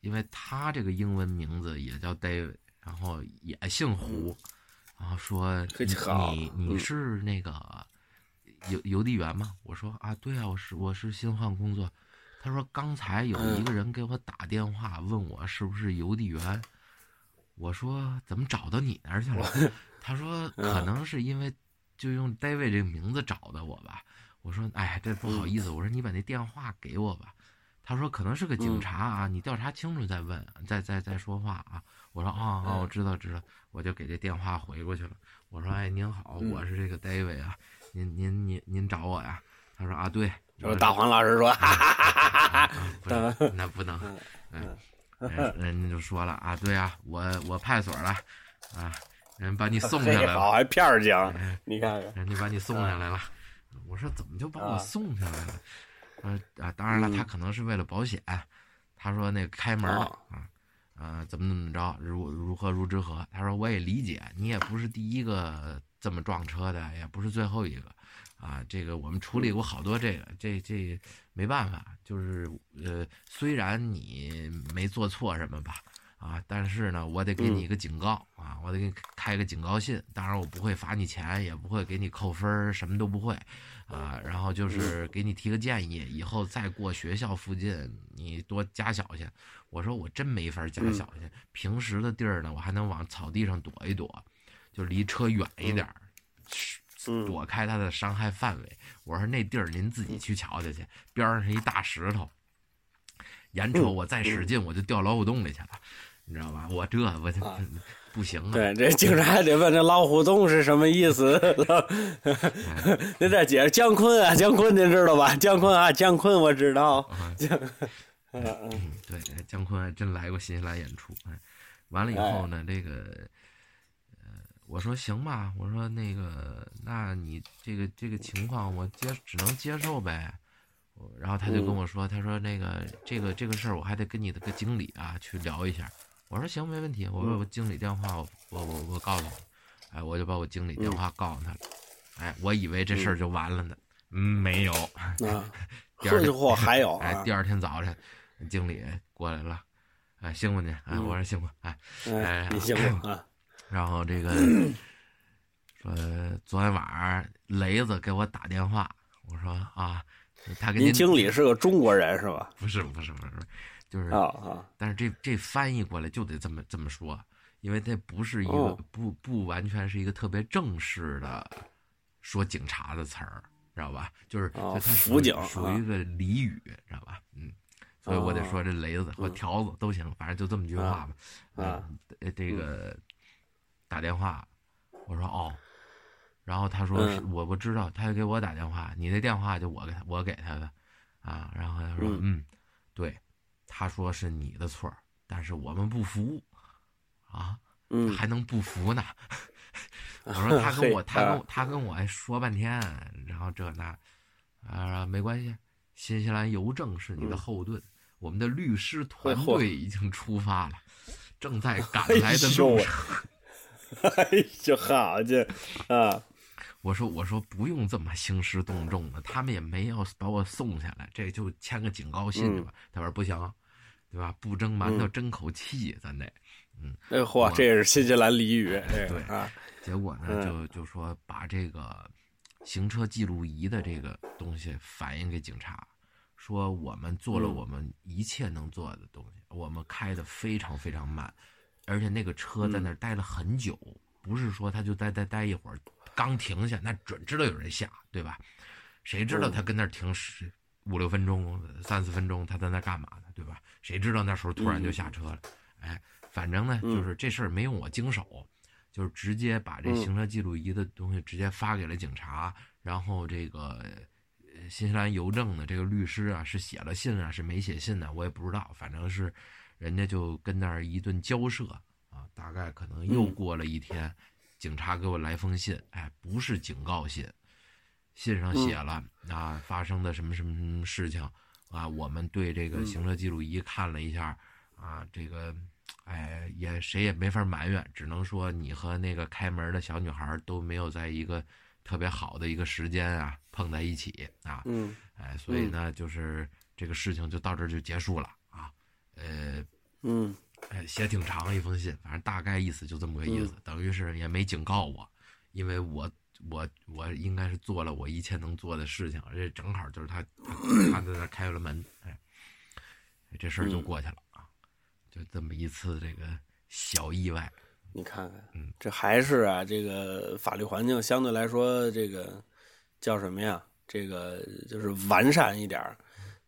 因为他这个英文名字也叫 David，然后也姓胡，然后说你
好
你你
嗯
是那个邮邮递员吗？我说啊，对啊，我是我是新换工作。他说刚才有一个人给我打电话问我是不是邮递员，我说怎么找到你那儿去了？他说可能是因为就用 David 这个名字找的我吧。我说哎，这不好意思，我说你把那电话给我吧。他说可能是个警察啊，你调查清楚再问，再再再说话啊。我说啊啊，我知道知道，我就给这电话回过去了。我说哎，您好，我是这个 David 啊，您您您您找我呀？他说啊对，
大黄老师说，哈哈哈哈哈
那不能，嗯，人家就说了啊，对啊，我我派出所了，啊，人把你送下来了，
还片儿讲，你看看，
人家把你送下来了，我说怎么就把我送下来了？呃啊，当然了，他可能是为了保险，他说那个开门了啊。呃，怎么怎么着，如如何如之何？他说我也理解，你也不是第一个这么撞车的，也不是最后一个，啊，这个我们处理过好多这个，这这没办法，就是呃，虽然你没做错什么吧，啊，但是呢，我得给你一个警告啊，我得给你开个警告信，当然我不会罚你钱，也不会给你扣分，什么都不会。啊，然后就是给你提个建议，以后再过学校附近，你多加小心。我说我真没法加小心，平时的地儿呢，我还能往草地上躲一躲，就离车远一点儿，躲开它的伤害范围。我说那地儿您自己去瞧瞧去，边上是一大石头，眼瞅我再使劲，我就掉老虎洞里去了，你知道吧？我这我就。不行啊！
对，这警察还得问这老虎洞是什么意思。那再解释姜昆啊，姜昆您知道吧？姜昆啊，姜昆我知道。姜，
嗯嗯，对，姜昆还真来过新西兰演出。完了以后呢，这个，呃，我说行吧，我说那个，那你这个这个情况我接只能接受呗。然后他就跟我说，他说那个这个这个事儿我还得跟你的个经理啊去聊一下。我说行，没问题。我说我经理电话，我我我我告诉你，哎，我就把我经理电话告诉他了。哎，我以为这事儿就完了呢，嗯，没有。
啊，这货还有。
哎，第二天早晨，经理过来了，哎，辛苦您。哎，我说辛苦。哎，哎，
你辛苦 啊。
然后这个 说，昨天晚上雷子给我打电话，我说啊，他给您
经理是个中国人是吧？
不是，不是，不是。就是
啊啊！
但是这这翻译过来就得这么这么说，因为它不是一个不不完全是一个特别正式的说警察的词儿，知道吧？就是它
辅警
属于一个俚语，知道吧？嗯，所以我得说这雷子或条子都行，反正就这么句话吧。
啊，
这个打电话，我说哦，然后他说我不知道，他就给我打电话，你那电话就我给他我给他的啊，然后他说嗯，对。他说是你的错但是我们不服，啊，还能不服呢？我说 他跟我，他跟他跟我还说半天，然后这那，啊，没关系，新西兰邮政是你的后盾，我们的律师团队已经出发了，正在 赶来的路上。
哎呦，好家伙啊！
我说我说不用这么兴师动众的，他们也没要把我送下来，这就签个警告信吧。他说不行。对吧？不蒸馒头争口气，咱得，嗯。
哎嚯，这也是新西兰俚语。
对啊。结果呢，就就说把这个行车记录仪的这个东西反映给警察，说我们做了我们一切能做的东西，我们开的非常非常慢，而且那个车在那儿待了很久，不是说他就待待待一会儿，刚停下，那准知道有人下，对吧？谁知道他跟那儿停十五六分钟、三四分钟，他在那干嘛呢？对吧？谁知道那时候突然就下车了？哎，反正呢，就是这事儿没用我经手，就是直接把这行车记录仪的东西直接发给了警察，然后这个新西兰邮政的这个律师啊，是写了信啊，是没写信呢，我也不知道。反正是人家就跟那儿一顿交涉啊，大概可能又过了一天，警察给我来封信，哎，不是警告信，信上写了啊，发生的什么什么什么事情。啊，我们对这个行车记录仪看了一下，啊，这个，哎，也谁也没法埋怨，只能说你和那个开门的小女孩都没有在一个特别好的一个时间啊碰在一起啊，
嗯，
哎，所以呢，就是这个事情就到这就结束了啊，呃，
嗯，
哎，写挺长一封信，反正大概意思就这么个意思，等于是也没警告我，因为我。我我应该是做了我一切能做的事情，而且正好就是他 他在那开了门，哎，这事儿就过去了啊，就这么一次这个小意外。
你看看，嗯，这还是啊，这个法律环境相对来说这个叫什么呀？这个就是完善一点儿。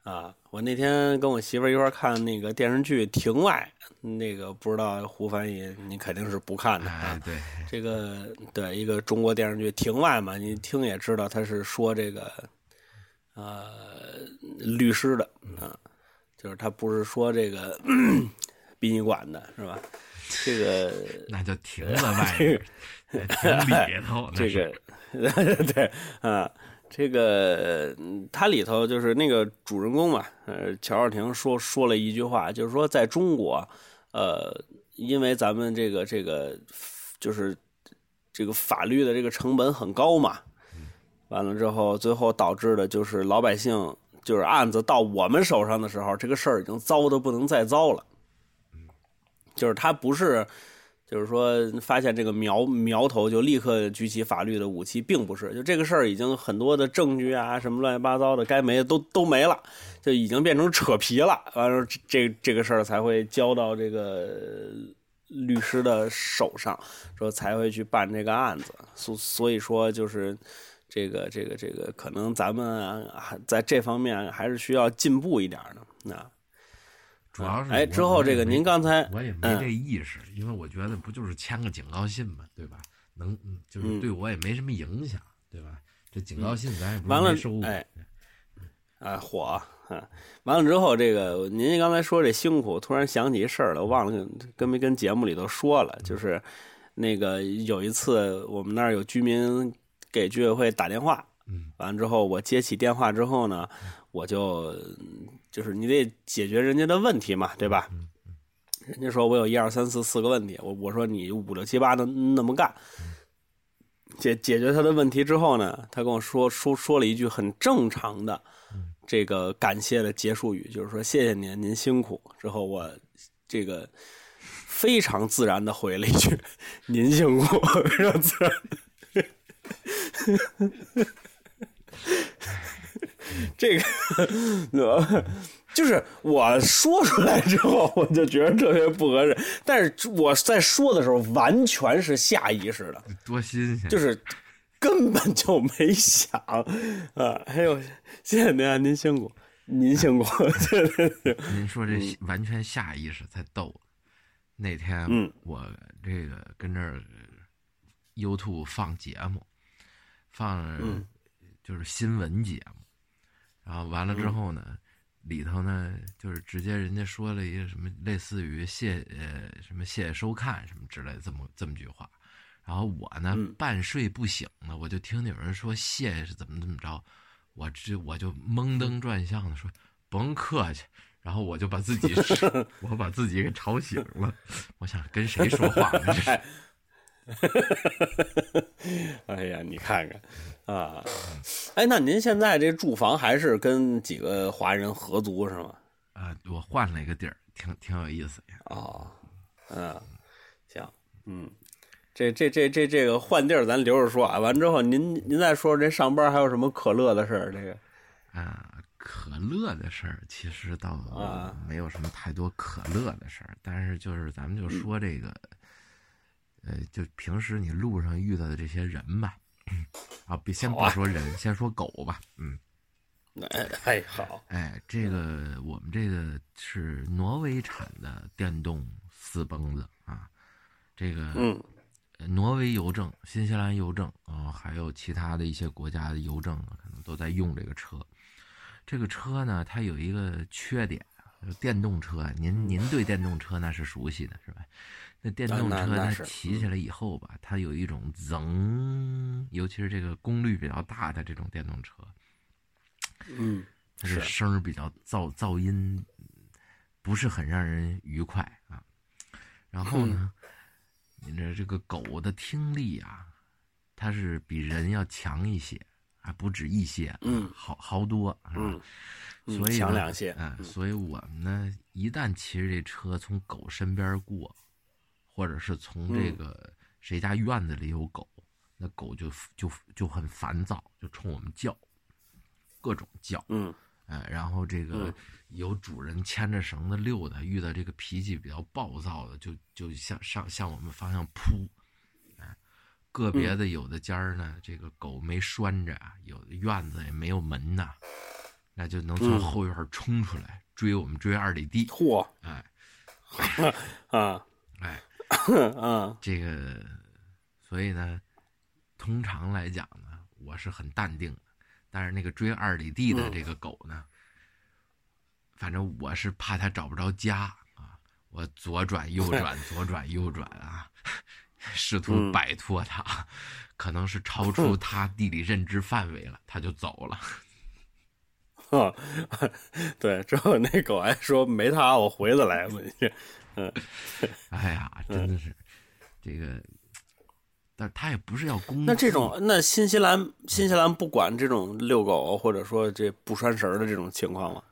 啊，我那天跟我媳妇一块看那个电视剧《庭外》，那个不知道胡翻译，你肯定是不看的啊。
对，
这个对一个中国电视剧《庭外》嘛，你听也知道，他是说这个，呃律师的啊，就是他不是说这个殡仪馆的是吧？这个
那就停在外面，停里头。
这个 对啊，这个它里头就是那个主人公嘛，呃，乔少廷说说了一句话，就是说在中国，呃，因为咱们这个这个就是这个法律的这个成本很高嘛，完了之后，最后导致的就是老百姓就是案子到我们手上的时候，这个事儿已经糟的不能再糟了。就是他不是，就是说发现这个苗苗头就立刻举起法律的武器，并不是。就这个事儿已经很多的证据啊，什么乱七八糟的该没的都都没了，就已经变成扯皮了。完了，这这个事儿才会交到这个律师的手上，说才会去办这个案子。所所以说，就是这个这个这个，可能咱们还在这方面还是需要进步一点的。那。
主要是
哎，之后这个您刚才
我也没这意识，因为我觉得不就是签个警告信嘛，对吧？能就是对我也没什么影响，对吧？这警告信咱也
完了
收
哎，啊火啊！完了之后，这个您刚才说这辛苦，突然想起一事儿了，我忘了跟没跟节目里头说了，就是那个有一次我们那儿有居民给居委会打电话，
嗯，
完了之后我接起电话之后呢，我就。就是你得解决人家的问题嘛，对吧？人家说我有一二三四四个问题，我我说你五六七八的那么干，解解决他的问题之后呢，他跟我说说说了一句很正常的这个感谢的结束语，就是说谢谢您，您辛苦。之后我这个非常自然的回了一句您辛苦，非常自然。这个，就是我说出来之后，我就觉得特别不合适。但是我在说的时候，完全是下意识的，
多新鲜，
就是根本就没想啊。还有，谢谢您啊，您辛苦，您辛苦。
您说这完全下意识才逗。那天，
嗯，
我这个跟这儿 YouTube 放节目，放就是新闻节目。然后完了之后呢，里头呢就是直接人家说了一个什么类似于谢呃什么谢谢收看什么之类的这么这么句话，然后我呢半睡不醒呢，我就听见有人说谢谢是怎么怎么着，我这我就蒙登转向的说甭客气，然后我就把自己 我把自己给吵醒了，我想跟谁说话呢？
这是 哎呀，你看看啊，哎，那您现在这住房还是跟几个华人合租是吗？
啊，我换了一个地儿，挺挺有意思呀。
哦，嗯，行，嗯，这这这这这个换地儿咱留着说啊。完之后，您您再说说这上班还有什么可乐的事儿？这个
啊，可乐的事儿其实倒没有什么太多可乐的事儿，但是就是咱们就说这个。呃，就平时你路上遇到的这些人吧，啊，别先不说人，先说狗吧，嗯，
哎，好，
哎，这个我们这个是挪威产的电动四蹦子啊，这个，
嗯，
挪威邮政、新西兰邮政啊，还有其他的一些国家的邮政可能都在用这个车。这个车呢，它有一个缺点，电动车，您您对电动车那是熟悉的，是吧？那电动车它骑起来以后吧，它有一种噌，尤其是这个功率比较大的这种电动车，
嗯，
它是。声比较噪噪音，不是很让人愉快啊。然后呢，你这这个狗的听力啊，它是比人要强一些，还不止一些，
嗯，
好好多，
嗯，
所以
强两些，
嗯，所以我们呢，一旦骑着这车从狗身边过。或者是从这个谁家院子里有狗，那狗就就就很烦躁，就冲我们叫，各种叫，
嗯，
哎，然后这个有主人牵着绳子遛的，遇到这个脾气比较暴躁的，就就向上向我们方向扑，哎，个别的有的家儿呢，这个狗没拴着，有的院子也没有门呐，那就能从后院冲出来追我们追二里地，
嚯，
哎，
啊，
哎。
嗯，
这个，所以呢，通常来讲呢，我是很淡定的。但是那个追二里地的这个狗呢，反正我是怕它找不着家啊，我左转右 转，左转右转啊，试图摆脱它，可能是超出它地理认知范围了，它就走了。
啊，对，之后那狗还说没它我回得来吗？嗯，
哎呀，真的是这个，但他也不是要攻。
那这种，那新西兰新西兰不管这种遛狗或者说这不拴绳的这种情况吗？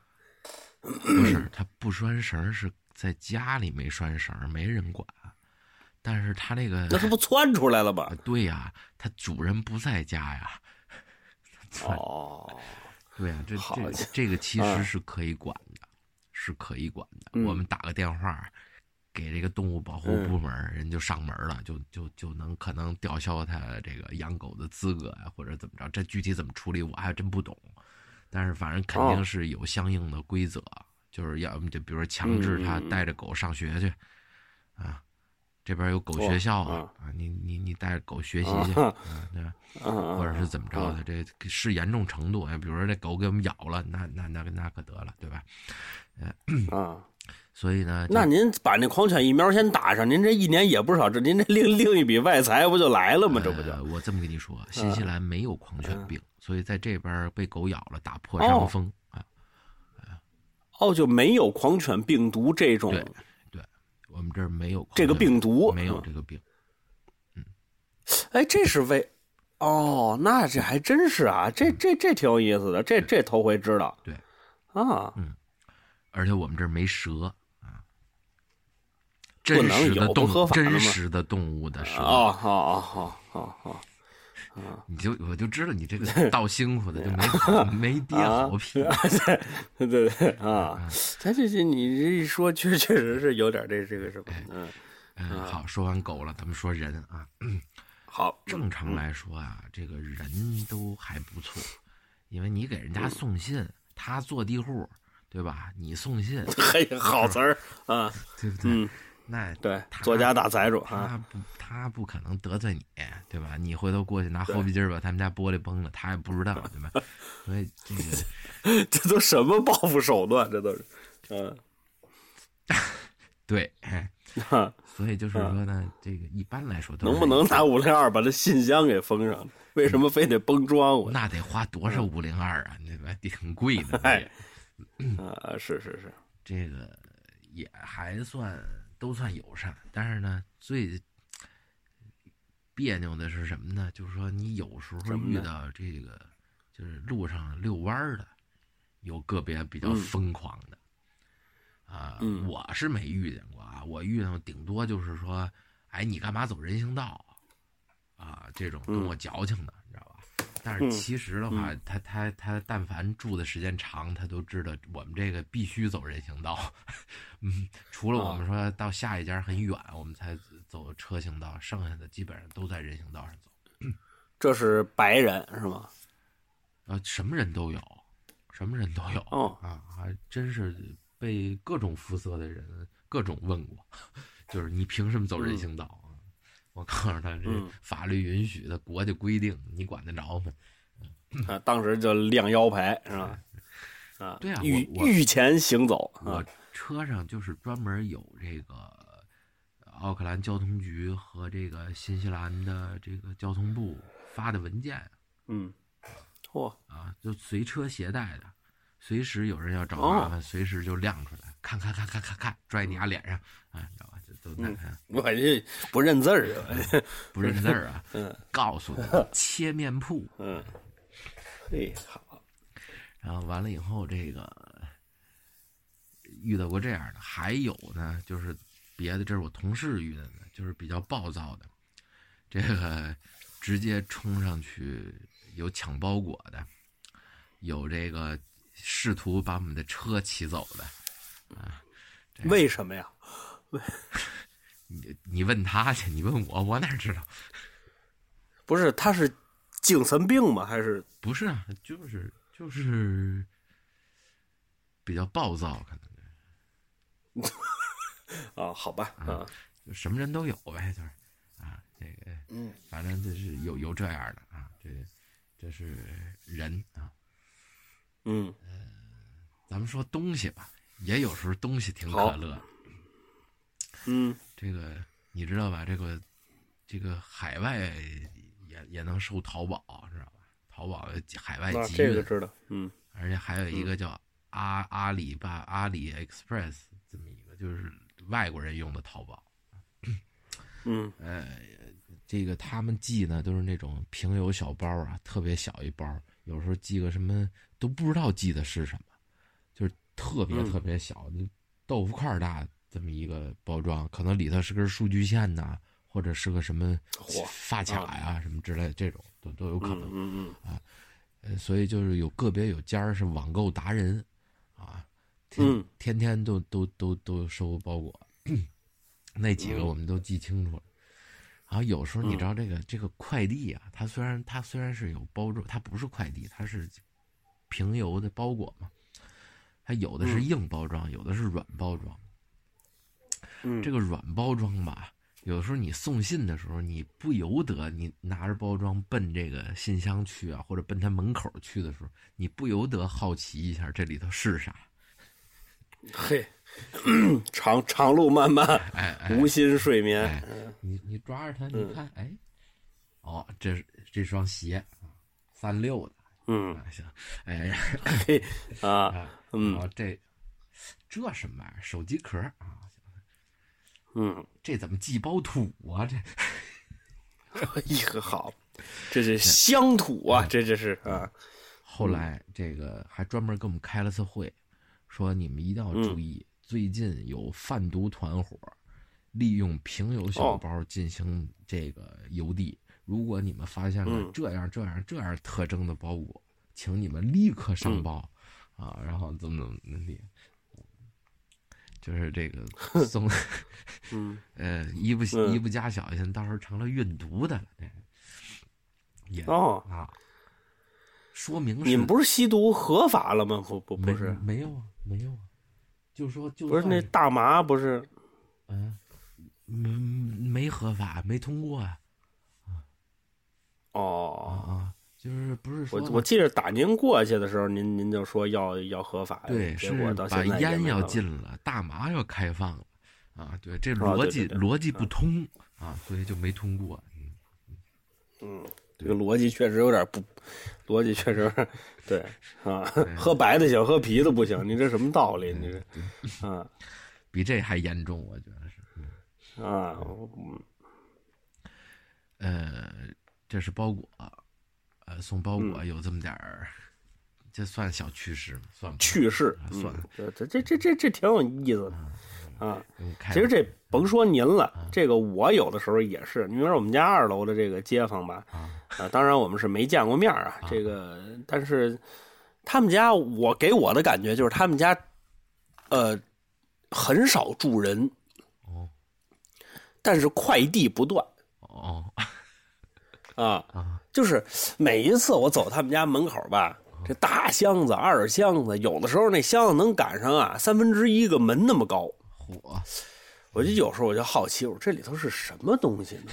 不是，他不拴绳是在家里没拴绳，没人管。但是他那个，
那是不窜出来了吗？
对呀，他主人不在家呀。
哦。
对啊，这这这个其实是可以管的，是可以管的。我们打个电话给这个动物保护部门，人就上门了，就就就能可能吊销他这个养狗的资格呀，或者怎么着。这具体怎么处理，我还真不懂。但是反正肯定是有相应的规则，就是要么就比如说强制他带着狗上学去啊。这边有狗学校啊，啊，你你你带着狗学习去，对吧？或者是怎么着的？这是严重程度哎，比如说这狗给我们咬了，那那那那可得了，对吧？
嗯啊，
所以呢，
那您把那狂犬疫苗先打上，您这一年也不少，这您这另 另一笔外财不就来了吗？这不就？
我这么跟你说，新西兰没有狂犬病，所以在这边被狗咬了打破伤风啊，
哦，就没有狂犬病毒这种。
对我们这儿没有
这个病毒，
没有这个病。
嗯，哎，这是为哦，那这还真是啊，这这这挺有意思的，这这头回知道。
对，
啊，
嗯，而且我们这儿没蛇啊，
不能
有
不合法
真实的动物的蛇。
哦，好，好，好，好，好。
啊，你就我就知道你这个倒辛苦的就没 没爹好皮，
对对对啊！他这这你这一说，确确实是有点这这个什么，嗯
嗯。好，说完狗了，咱们说人啊。
好，
正常来说啊，这个人都还不错，因为你给人家送信，他坐地户，对吧？你送信，
嘿，好词儿啊，
对不对？那
对作家大财主，
他不他不可能得罪你，对吧？你回头过去拿后鼻筋把他们家玻璃崩了，他也不知道，对吧？所以这个
这都什么报复手段？这都是，嗯，
对，所以就是说呢，这个一般来说，
能不能拿五零二把这信箱给封上？为什么非得崩窗户？
那得花多少五零二啊？那吧？挺贵的。
哎，啊，是是是，
这个也还算。都算友善，但是呢，最别扭的是什么呢？就是说，你有时候遇到这个，就是路上遛弯的，有个别比较疯狂的，啊，我是没遇见过啊。我遇到顶多就是说，哎，你干嘛走人行道？啊，这种跟我矫情的。但是其实的话，他他他，但凡住的时间长，他都知道我们这个必须走人行道。嗯，除了我们说到下一家很远，我们才走车行道，剩下的基本上都在人行道上走。
这是白人是吗？
啊，什么人都有，什么人都有。
哦
啊，还真是被各种肤色的人各种问过，就是你凭什么走人行道？我告诉他，这法律允许的，国家规定，你管得着吗？
啊，当时就亮腰牌是吧？啊，
对啊，
御御前行走。
我车上就是专门有这个奥克兰交通局和这个新西兰的这个交通部发的文件。
嗯，嚯
啊，就随车携带的，随时有人要找麻烦，随时就亮出来，看看看看看看，拽你丫脸上，啊，知道吧？
嗯，我这不认字儿啊，
不认字儿啊。
嗯，
告诉你，切面铺。
嗯，嘿，好。
然后完了以后，这个遇到过这样的，还有呢，就是别的，这是我同事遇到的，就是比较暴躁的，这个直接冲上去有抢包裹的，有这个试图把我们的车骑走的，啊，
为什么呀？
你你问他去，你问我，我哪知道？
不是，他是精神病吗？还是
不是啊？就是就是比较暴躁，可
能。啊，好吧，啊，
就什么人都有呗，就是啊，这个，
嗯，
反正就是有有这样的啊，这这是人啊。
嗯，
咱们说东西吧，也有时候东西挺可乐。
嗯
这个你知道吧？这个这个海外也也能收淘宝，知道吧？淘宝海外
那
集运，
这个知道，嗯
而且还有一个叫阿阿里巴阿里 Express 这么一个，就是外国人用的淘宝。
嗯呃
这个他们寄呢都是那种平邮小包啊，特别小一包，有时候寄个什么都不知道寄的是什么，就是特别
嗯
特别小，就豆腐块大这么一个包装，可能里头是根数据线呐，或者是个什么发卡呀、什么之类的，这种都都有可
嗯
能。
嗯嗯
呃，所以就是有个别有家儿是网购达人，啊，天、
嗯
天天都都都都收包裹，那几个
嗯
我们都记清楚了。然后有时候你
嗯
知道这个、这个快递啊，它虽然它虽然是有包装，它不是快递，它是平邮的包裹嘛，它有的是
嗯
硬包装，有的是软包装。
嗯，
这个软包装吧，有时候你送信的时候，你不由得你拿着包装奔这个信箱去啊，或者奔他门口去的时候，你不由得好奇一下这里头是啥。
嘿，长长路漫漫，
哎哎
无心睡眠。
哎，你你抓着它，你看，哎，哦，这是这双鞋啊，三六的，
嗯，
啊行，哎呀，
嘿啊，
啊，
嗯
哦这这什么玩意儿？手机壳啊，
嗯，
这怎么寄包土啊？这？
哎呀，好，这是乡土啊，这这是啊，
后来这个还专门给我们开了次会，说你们一定要注意，最近有贩毒团伙利用平邮小包进行这个邮递。如果你们发现了
嗯。
这样这样这样特征的包裹，请你们立刻上报、啊，然后怎么怎么地。就是这个 送，
嗯
呃，一不
嗯
一不加小心，到时候成了运毒的了。这也
哦，
啊，说明
你们不是吸毒合法了吗？不不不是，
没有啊，没有啊，就说就
不是那大麻不是？
嗯，没没合法，没通过啊啊
哦，
啊，就是不是说
我我记得打您过去的时候，您您就说要要合法，
对
结
是把
果到现在也
烟要禁了，大麻要开放了啊，对，这
啊
逻辑逻辑不通啊，所以就没通过。
嗯，这个逻辑确实有点不，逻辑确实对啊，喝白的行，喝啤的不行，你这什么道理？你这啊
比这还严重，我觉得是。
啊，嗯
呃，这是包裹，呃，送包裹有这么点儿，这算小趣事吗？算不
趣事，
啊算
嗯，这这这这这挺有意思的啊。其实这甭说您了，
啊
这个我有的时候也是。你比如说我们家二楼的这个街坊吧，
啊
啊，当然我们是没见过面儿啊，这个但是他们家我给我的感觉就是他们家，呃，很少住人，
哦
但是快递不断
哦
啊，
啊
就是每一次我走他们家门口吧，这大箱子、二箱子，有的时候那箱子能赶上啊三分之一个门那么高。
火
我就有时候我就好奇，我说这里头是什么东西呢？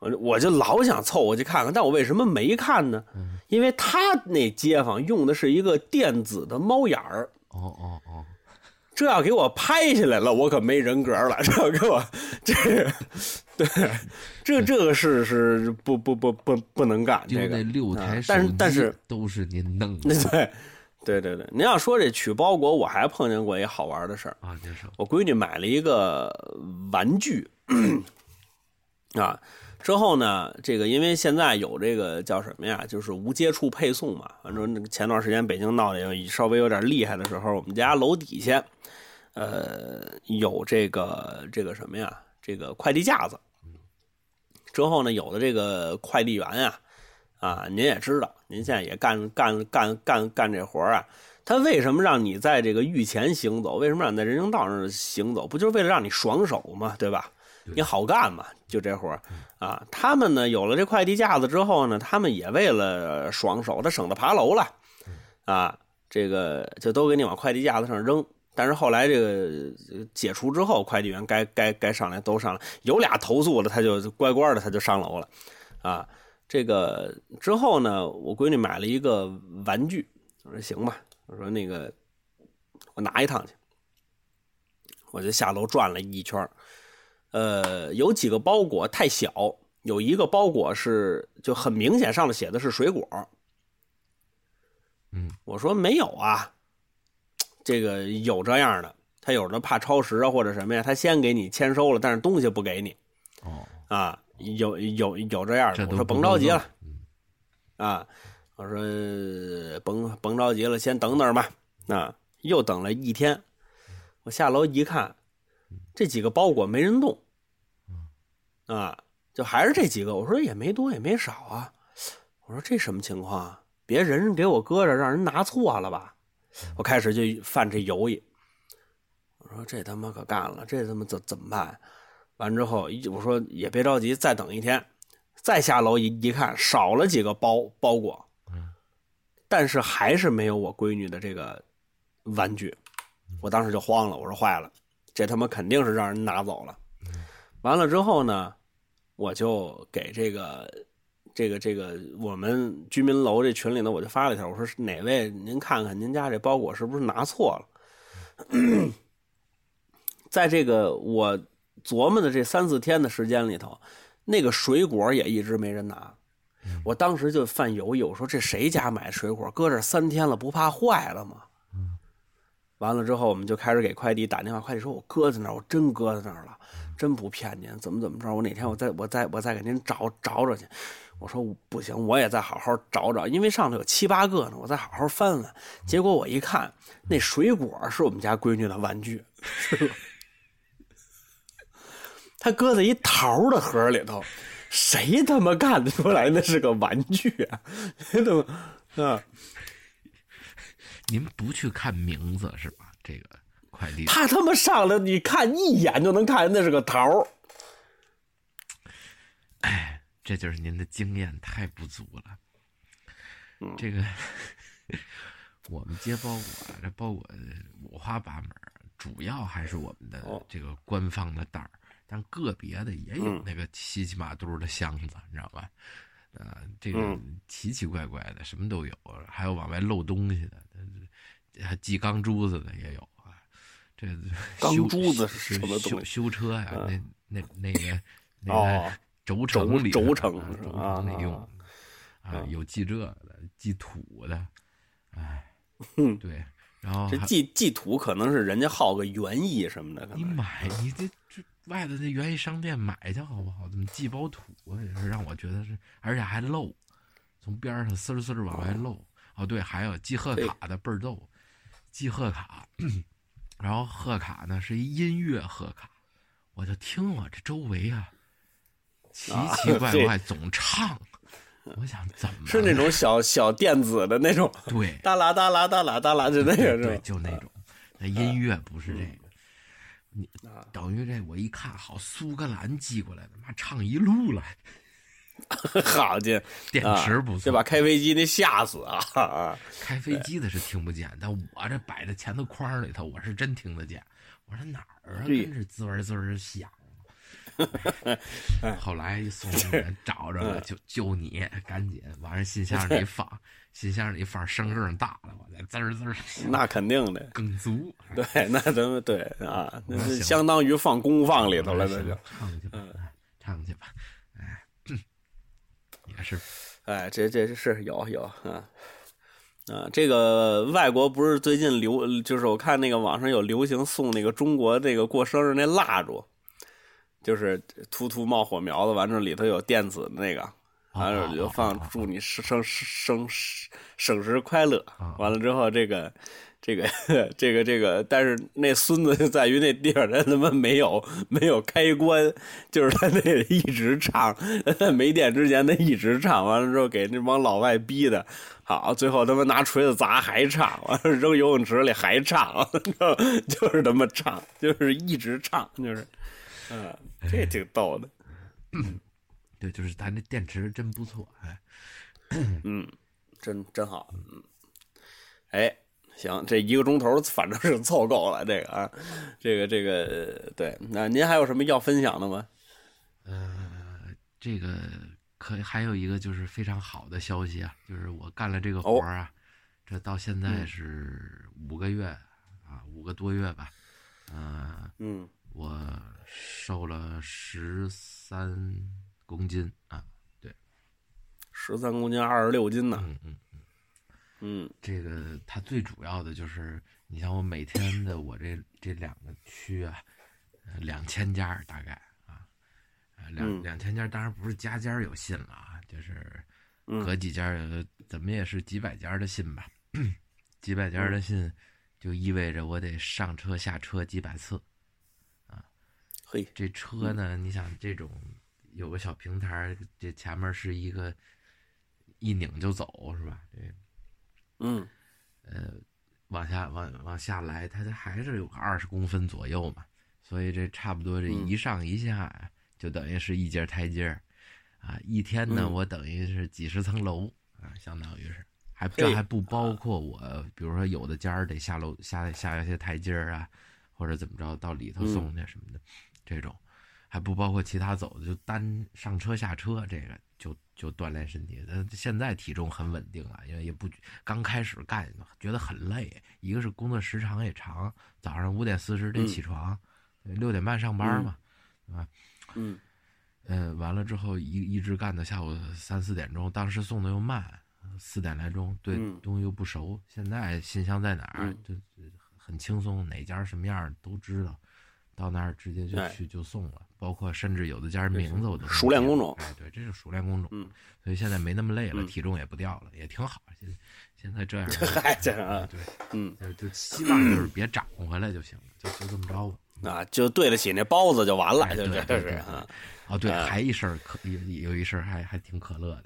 我就我就老想凑过去看看，但我为什么没看呢？因为他那街坊用的是一个电子的猫眼儿，
哦哦哦，
这要给我拍下来了，我可没人格了。这要给我，这对，这这个事是不不不不不能干。
就
这个
那六台
但是但是
都是您弄
对
的
对 对对，您要说这取包裹，我还碰见过一好玩的事儿。
啊，您说
我闺女买了一个玩具，啊，之后呢，这个因为现在有这个叫什么呀，就是无接触配送嘛。反正前段时间北京闹得有稍微有点厉害的时候，我们家楼底下，呃，有这个这个什么呀，这个快递架子。之后呢，有的这个快递员呀，啊，您也知道，您现在也干干干干干这活啊。他为什么让你在这个御前行走？为什么让你在人行道上行走？不就是为了让你爽手吗？对吧？你好干嘛？就这活儿啊。他们呢，有了这快递架子之后呢，他们也为了爽手，他省得爬楼了啊。这个就都给你往快递架子上扔。但是后来这个解除之后，快递员该该该上来都上来，有俩投诉的，他就乖乖的他就上楼了啊。这个之后呢，我闺女买了一个玩具，我说行吧，我说那个我拿一趟去，我就下楼转了一圈呃，有几个包裹太小，有一个包裹是就很明显上面写的是水果，
嗯，
我说没有啊，这个有这样的，他有的怕超时啊或者什么呀，他先给你签收了，但是东西不给你。
哦，
啊，有有有这样的，我说甭着急了，
嗯。
啊，我说甭甭着急了，先等等吧。啊，又等了一天，我下楼一看，这几个包裹没人动，啊，就还是这几个。我说也没多也没少啊，我说这什么情况啊？别人给我搁着，让人拿错了吧？我开始就犯这犹豫。我说这他妈可干了，这他妈怎怎么办？完之后，一我说也别着急，再等一天。再下楼一一看，少了几个包包裹，但是还是没有我闺女的这个玩具。我当时就慌了，我说坏了，这他妈肯定是让人拿走了。完了之后呢，我就给这个这个这个我们居民楼这群里呢，我就发了一条，我说哪位您看看您家这包裹是不是拿错了？在这个我琢磨的这三四天的时间里头，那个水果也一直没人拿。我当时就犯犹豫，我说这谁家买水果搁这三天了，不怕坏了吗？完了之后，我们就开始给快递打电话，快递说我搁在那儿，我真搁在那儿了，真不骗您，怎么怎么着？我哪天我再我再我再给您找找找去。我说不行，我也再好好找找，因为上头有七八个呢，我再好好翻翻。结果我一看，那水果是我们家闺女的玩具，他搁在一桃的盒里头，谁他妈看得出来那是个玩具啊？他妈啊！
您不去看名字是吧？这个快递
他他妈上来，你看一眼就能看那是个桃。
哎，这就是您的经验太不足了。这个 我们接包裹，这包裹五花八门，主要还是我们的这个官方的袋儿，但个别的也有那个七七八嘟的箱子，你知道吧？呃，这个奇奇怪怪的什么都有，还有往外漏东西的，还系钢珠子的也有啊。这
钢
修
珠子是什么
修
东西？
修车呀，那那那个那
哦
个轴承里
轴承是吧
承里用
啊
啊，有寄这个的，寄土的，哎，
哼
对，然后
这祭祭土可能是人家好个园艺什么的，
你买你这这外头那园艺商店买去好不好？怎么寄包土啊？也是让我觉得是，而且还漏，从边上丝儿丝儿往外漏。哦，对，还有寄贺卡的倍儿逗，寄贺卡，然后贺卡呢是一音乐贺卡，我就听我这周围啊，奇
啊
奇怪怪总唱，我想怎么
是那种小小电子的那种，
对。
哒啦哒啦哒啦哒啦，就那个
对，
是吧？
就那种，那音乐不是这个。你
啊
等于这我一看，好苏格兰寄过来的，妈唱一路来，
好家伙，
电
啊
池不错，
这把开飞机那吓死啊！啊
开飞机的是听不见，但我这摆在前头框里头，我是真听得见。我说哪儿啊？
对
跟这滋儿滋儿响。
哎
后来一送人找着了，就就你赶紧往人信箱里放，信箱里放声更大了，我再滋儿滋儿响
那肯定的，
更足。
对，那咱们对啊，那是
行
相当于放功放里头了，那
行
就。
唱去吧，哎唱去吧，哎，也是
哎，这这是有有啊啊！这个外国不是最近流，就是我看那个网上有流行送那个中国这个过生日那蜡烛，就是突突冒火苗子，完之后里头有电子的那个，完了就放祝你生生生生日快乐。完了之后，这个这个这个这个，但是那孙子就在于那地方他他妈没有没有开关，就是他那个一直唱，在没电之前他一直唱，完了之后给那帮老外逼的，好，最后他妈拿锤子砸还唱，完了扔游泳池里还唱，就是他妈唱，就是一直唱，就是，嗯，这挺逗的，
对，就是咱这电池真不错，哎，
嗯，真真好，嗯，哎。行，这一个钟头反正是凑够了。这个啊，这个这个对。那您还有什么要分享的吗？
呃，这个可还有一个就是非常好的消息啊，就是我干了这个活儿啊，这到现在是五个月啊，五个多月吧，嗯
嗯，
我瘦了十三公斤啊，对，
十三公斤，二十六斤呢。
嗯嗯。
嗯，
这个它最主要的就是，你像我每天的我这这两个区啊，两千家大概啊，两两千家，当然不是家家有信了啊，就是隔几家有，怎么也是几百家的信吧，几百家的信就意味着我得上车下车几百次啊。
嘿，
这车呢，你想这种有个小平台，这前面是一个一拧就走是吧？这。
嗯，
呃，往下往往下来，它它还是有个二十公分左右嘛，所以这差不多这一上一下就等于是一节台阶儿，啊，一天呢我等于是几十层楼啊，相当于是，还这还不包括我，比如说有的家儿得下楼下下一些台阶儿啊，或者怎么着到里头送去什么的，这种还不包括其他走的，就单上车下车这个。就就锻炼身体，他现在体重很稳定了，因为也不刚开始干觉得很累，一个是工作时长也长，早上五点四十得起床，六点半上班嘛，对吧？
嗯，
呃，完了之后一一直干到下午三四点钟，当时送的又慢，四点来钟，对东西又不熟，现在信箱在哪儿就很轻松，哪家什么样都知道。到那儿直接就去就送了，包括甚至有的家人名字我都
熟练工种。
哎，对，这是熟练工种。
嗯，
所以现在没那么累了，体重也不掉了，也挺好。现现在这样，
嗨，这样
对，
嗯，
就就希望就是别长回来就行了，就就这么着
吧。啊，就对得起那包子就完了，就
这
是啊。
哦，对，还一事儿可有有一事儿还还挺可乐的，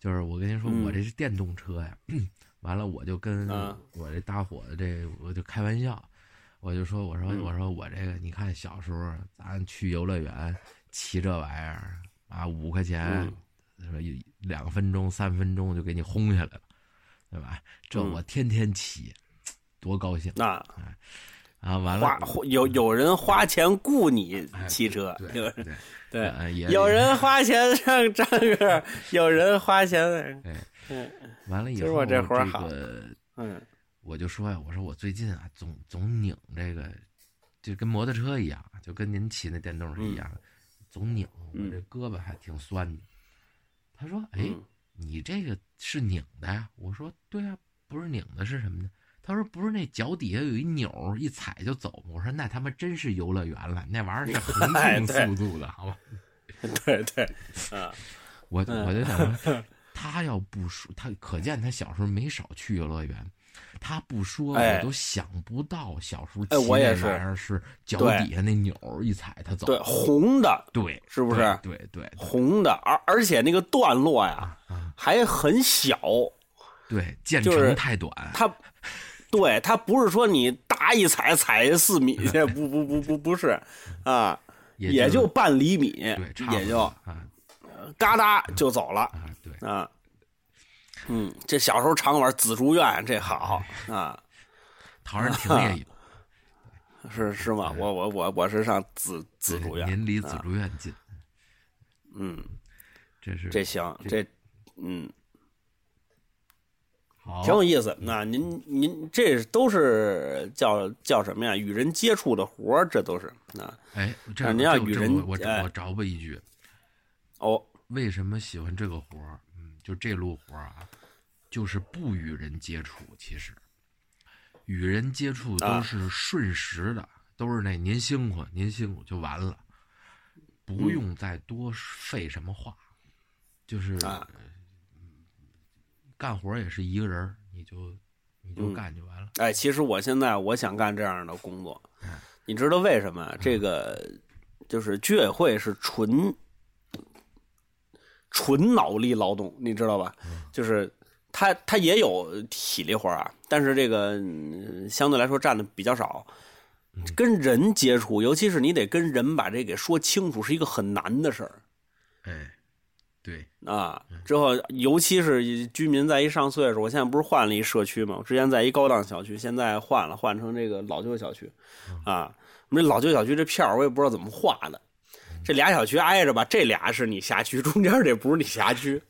就是我跟您说，我这是电动车呀，完了我就跟我这大伙子这我就开玩笑。我就说，我说，我说，我这个，你看小时候咱去游乐园骑这玩意儿啊，五块钱，说一两分钟、三分钟就给你轰下来了，对吧？这我天天骑，多高兴！
那
啊，完了，
有有人花钱雇你骑车，
对对
对，有人花钱上张哥，有人花钱，
嗯，完了以后，
这
活
好，
嗯。我就说呀，我说我最近啊，总总拧这个，就跟摩托车一样，就跟您骑那电动是一样，总拧，我这胳膊还挺酸的。他说：“哎，你这个是拧的呀？”我说：“对啊，不是拧的是什么呢？”他说：“不是那脚底下有一钮，一踩就走。”我说：“那他妈真是游乐园了，那玩意儿是恒定 速度的，好吧？”
对对，啊，
我我就想说，他要不说，他可见他小时候没少去游乐园。他不说，我都想不到小时候骑那玩意儿是脚底下那钮一踩它走。
对，红的，
对，
是不是？
对对，
红的，而而且那个段落呀，还很小。
对，渐程太短。
它，对，它不是说你大一踩踩四米去，不不不不不是，啊，也就半厘米，也就
啊，
嘎哒就走了。
啊，对
啊。嗯，这小时候常玩紫竹院，这好啊。
陶然亭也有，
是是吗？我我我我是上紫紫竹院，
您离紫竹院近。
嗯，
这是
这行这嗯，挺有意思。那您您这都是叫叫什么呀？与人接触的活儿，这都是啊。
哎，
这您要与人，
我我着吧一句。
哦，
为什么喜欢这个活儿？就这路活啊，就是不与人接触。其实，与人接触都是瞬时的，都是那您辛苦，您辛苦就完了，不用再多费什么话。就是干活也是一个人，你就你就干就完了。
哎，其实我现在我想干这样的工作，你知道为什么？这个就是居委会是纯。纯脑力劳动，你知道吧？就是他他也有体力活啊，但是这个相对来说占的比较少。跟人接触，尤其是你得跟人把这给说清楚，是一个很难的事儿。
哎，对
啊，之后尤其是居民在一上岁数，我现在不是换了一社区嘛？我之前在一高档小区，现在换了，换成这个老旧小区。啊，我们这老旧小区这票我也不知道怎么画的。这俩小区挨着吧，这俩是你辖区，中间这不是你辖区。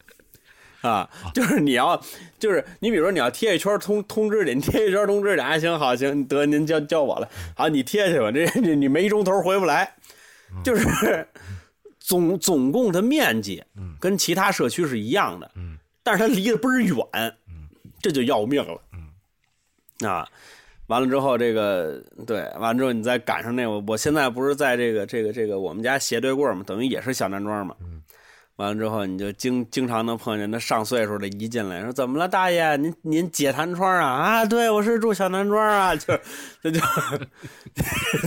啊，就是你要，就是你比如说你要贴一圈通通知去，你贴一圈通知俩，啊行好行，得您叫叫我了，好你贴去吧，这这你没一钟头回不来，就是 总总共的面积跟其他社区是一样的，
嗯
但是它离得倍儿远，
嗯
这就要命了，
嗯
啊。完了之后，这个对，完了之后你再赶上那我，我现在不是在这个这个这个我们家斜对过嘛，等于也是小南庄嘛。
嗯。
完了之后，你就经经常能碰见那上岁数的一进来说怎么了，大爷，您您解弹窗啊？啊，对，我是住小南庄啊，就这就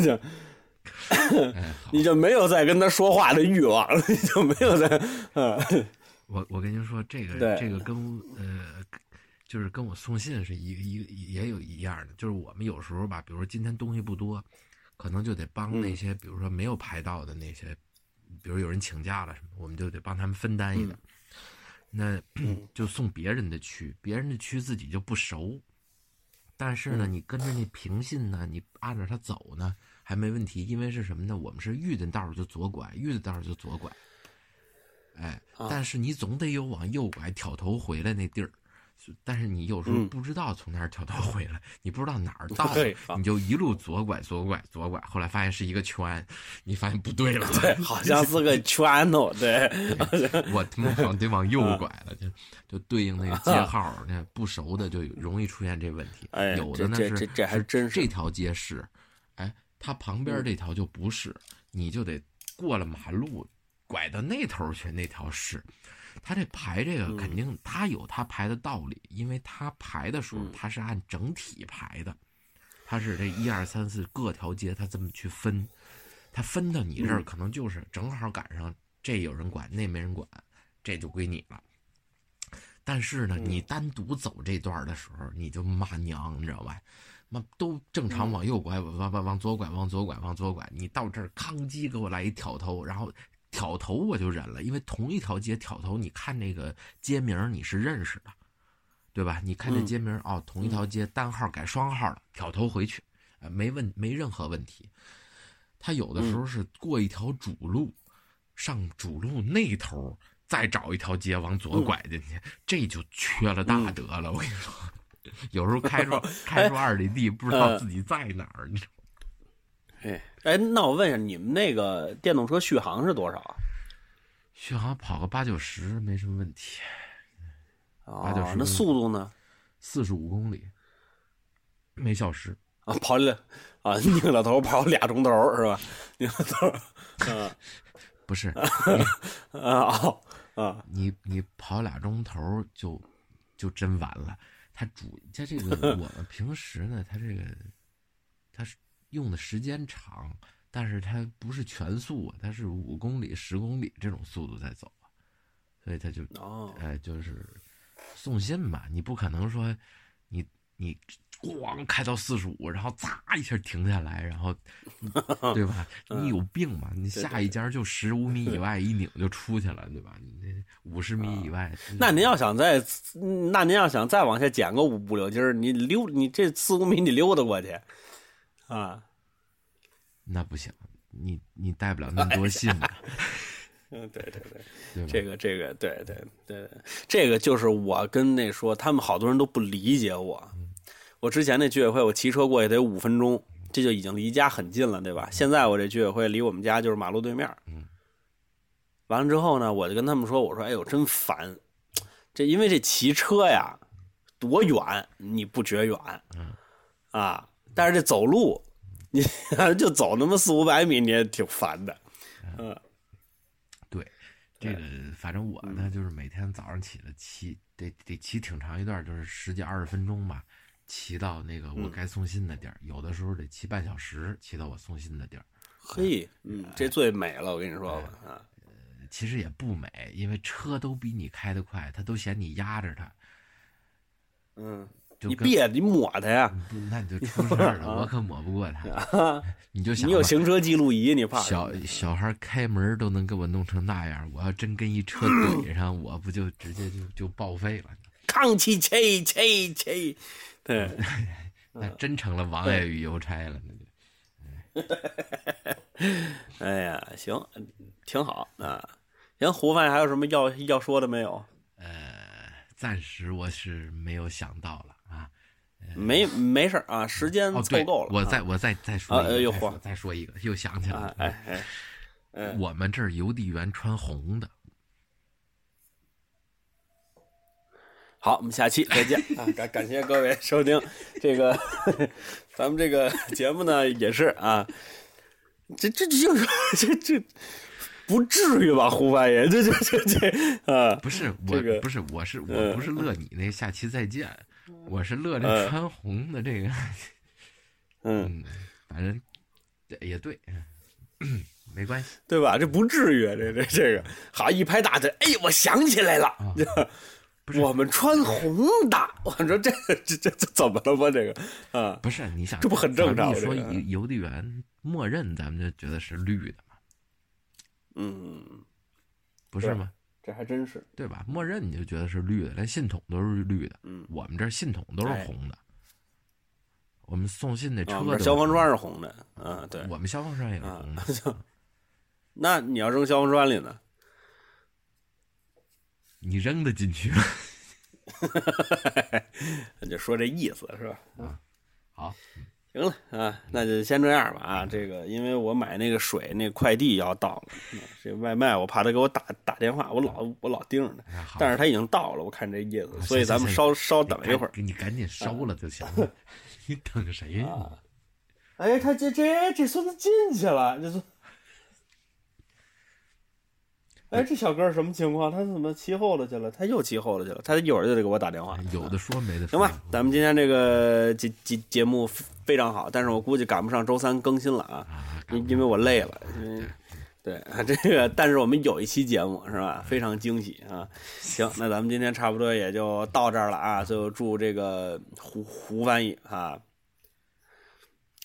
就 你就没有再跟他说话的欲望了，你就没有再嗯。
我我跟您说，这个
对。
这个跟呃，就是跟我送信是一个一个也有一样的，就是我们有时候吧，比如说今天东西不多，可能就得帮那些，比如说没有排到的那些，比如有人请假了什么，我们就得帮他们分担一点。那 就送别人的区，别人的区自己就不熟，但是呢，你跟着那平信呢，你按着他走呢，还没问题，因为是什么呢？我们是遇的道就左拐，遇的道就左拐。哎，
啊
但是你总得有往右拐挑头回来那地儿，但是你有时候
嗯
不知道从哪儿挑头回来，你不知道哪儿到你就一路左拐左拐左拐，后来发现是一个圈，你发现不对了，
对，好像是个圈头，对，
我他妈往得往右拐了，就就对应那个街号，那不熟的就容易出现这问题。
哎
有的呢是
这这这还真是
这条街是，哎，它旁边这条就不是，你就得过了马路，拐到那头去，那条是。他这排这个肯定他有他排的道理，因为他排的时候他是按整体排的，他是这一二三四各条街他这么去分，他分到你这儿可能就是正好赶上这有人管，那没人管，这就归你了。但是呢，你单独走这段的时候，你就骂娘，你知道吧？妈都正常往右拐，往往往左拐，往左拐，往左拐。你到这儿，康叽给我来一挑头，然后挑头我就忍了，因为同一条街挑头，你看那个街名你是认识的，对吧？你看这街名、哦，同一条街单号改双号了，挑头回去，呃，没问没任何问题。他有的时候是过一条主路，上主路那头再找一条街往左拐进去，这就缺了大德了。我跟你说，有时候开出 开出二里地，不知道自己在哪儿。你知道吗
哎哎，那我问一下，你们那个电动车续航是多少啊？
续航跑个八九十没什么问题，八九十，
哦那速度呢？
四十五公里每小时。
啊，跑了啊，拧了头跑俩钟头是吧？拧了头，啊
不是
啊哦啊，
你你跑俩钟头就就真完了。它主它这个 我们平时呢，它这个它是用的时间长，但是它不是全速啊，它是五公里、十公里这种速度在走啊，所以它就
哦，
哎就是送信嘛，你不可能说你你咣开到四十五，然后咵一下停下来，然后 对吧？你有病吧？你下一家就十五米以外 一拧就出去了，对吧？你这五十米以外，
那您要想再，那您要想再往下减个五五六斤儿，你溜你这四五米你溜达过去，啊，
那不行，你你带不了那么多信的，
嗯，对对对。
对？
这个这个对对对，这个就是我跟那说，他们好多人都不理解我。我之前那居委会，我骑车过去得五分钟，这就已经离家很近了，对吧？现在我这居委会离我们家就是马路对面。
嗯。
完了之后呢，我就跟他们说：“我说，哎呦，真烦！这因为这骑车呀，多远你不觉远，
嗯
啊，但是这走路，你 就走那么四五百米，你也挺烦的。嗯
对，这个反正我呢，就是每天早上起来骑，得得骑挺长一段，就是十几二十分钟吧，骑到那个我该送信的地儿，有的时候得骑半小时，骑到我送信的地儿。
嘿，嗯，这最美了，我跟你说吧，啊。”
其实也不美，因为车都比你开得快，他都嫌你压着他。
嗯，你别你抹他呀，
那你就出事儿了，我可抹不过他。你就想
你有行车记录仪，你怕
小小孩开门都能给我弄成那样，我要真跟一车怼上，我不就直接就就报废了？
抗气切切切，对，
那真成了王爷与邮差了，那就。
哎呀，行，挺好啊。行，胡范还有什么要要说的没有？
呃，暂时我是没有想到了啊。
没没事啊，时间凑够了。
我再我再再说一个，
又
说再说一个，又想起来了。
哎哎哎，
我们这儿邮递员穿红的。
好，我们下期再见 啊！感感谢各位收听 这个 咱们这个节目呢，也是啊，这这这这这不至于吧？胡发言，这这这这啊，
不是我，不是我是我不是乐你那下期再见，我是乐这穿红的这个，嗯，反正也对，没关系，
对吧？这不至于，这这这个好一拍大腿，哎，我想起来了。我们穿红的，我说这这这这怎么了吧？这个啊，
不是你想，
这不很正常？
说邮递员默认咱们就觉得是绿的嘛？
嗯，
不是吗？
这还真是
对吧？默认你就觉得是绿的，连信筒都是绿的。
嗯，
我们这信筒都是红的。我们送信那车
消防栓是红的。嗯，对，
我们消防栓也是红
的。那你要扔消防栓里呢？
你扔得进去吗？
那就说这意思是吧？
啊，好，
行了啊，那就先这样吧啊。这个因为我买那个水，那快递要到了，这外卖我怕他给我打打电话，我老我老盯着呢，但是他已经到了，我看这意思，所以咱们稍稍等一会儿，
你赶紧收了就行了。你等谁呀？
哎，他这这这孙子进去了，这是。哎，这小哥什么情况？他怎么骑后头去了？他又骑后头去了。他一会儿就得给我打电话。
有的说没的
说。行吧，咱们今天这个节节节目非常好，但是我估计赶不上周三更新了啊，因因为我累了。因为对，这个但是我们有一期节目是吧？非常惊喜啊！行，那咱们今天差不多也就到这儿了啊！就祝这个胡胡翻译啊。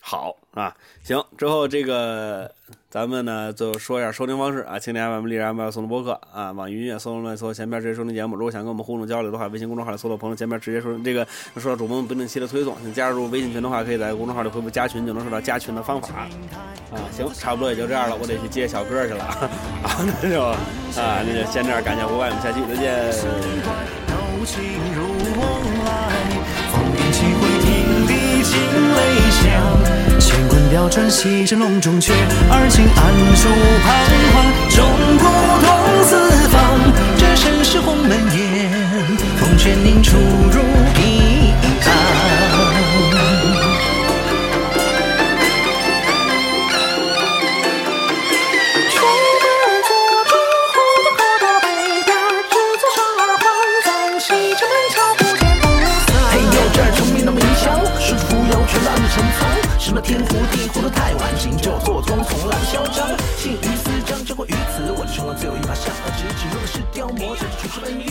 好啊，行，之后这个咱们呢就说一下收听方式啊，青年 FM 荔枝 FM 送的播客啊，网易云音乐搜来搜前面直接收听节目。如果想跟我们互动交流的话，微信公众号里搜索朋友前面直接收听。这个说到主播们不定期的推送，请加入微信群的话，可以在公众号里回复加群，就能收到加群的方法啊。行，差不多也就这样了，我得去接小哥去了啊。那就啊，那就先这样，感谢国外，我们下期再见。惊雷响，乾坤调转，西震笼中雀，而今暗处彷徨。钟鼓动四方，这盛世鸿门宴，风卷凝出入。
最后一把，向而直指，用的是雕魔，才是出师本。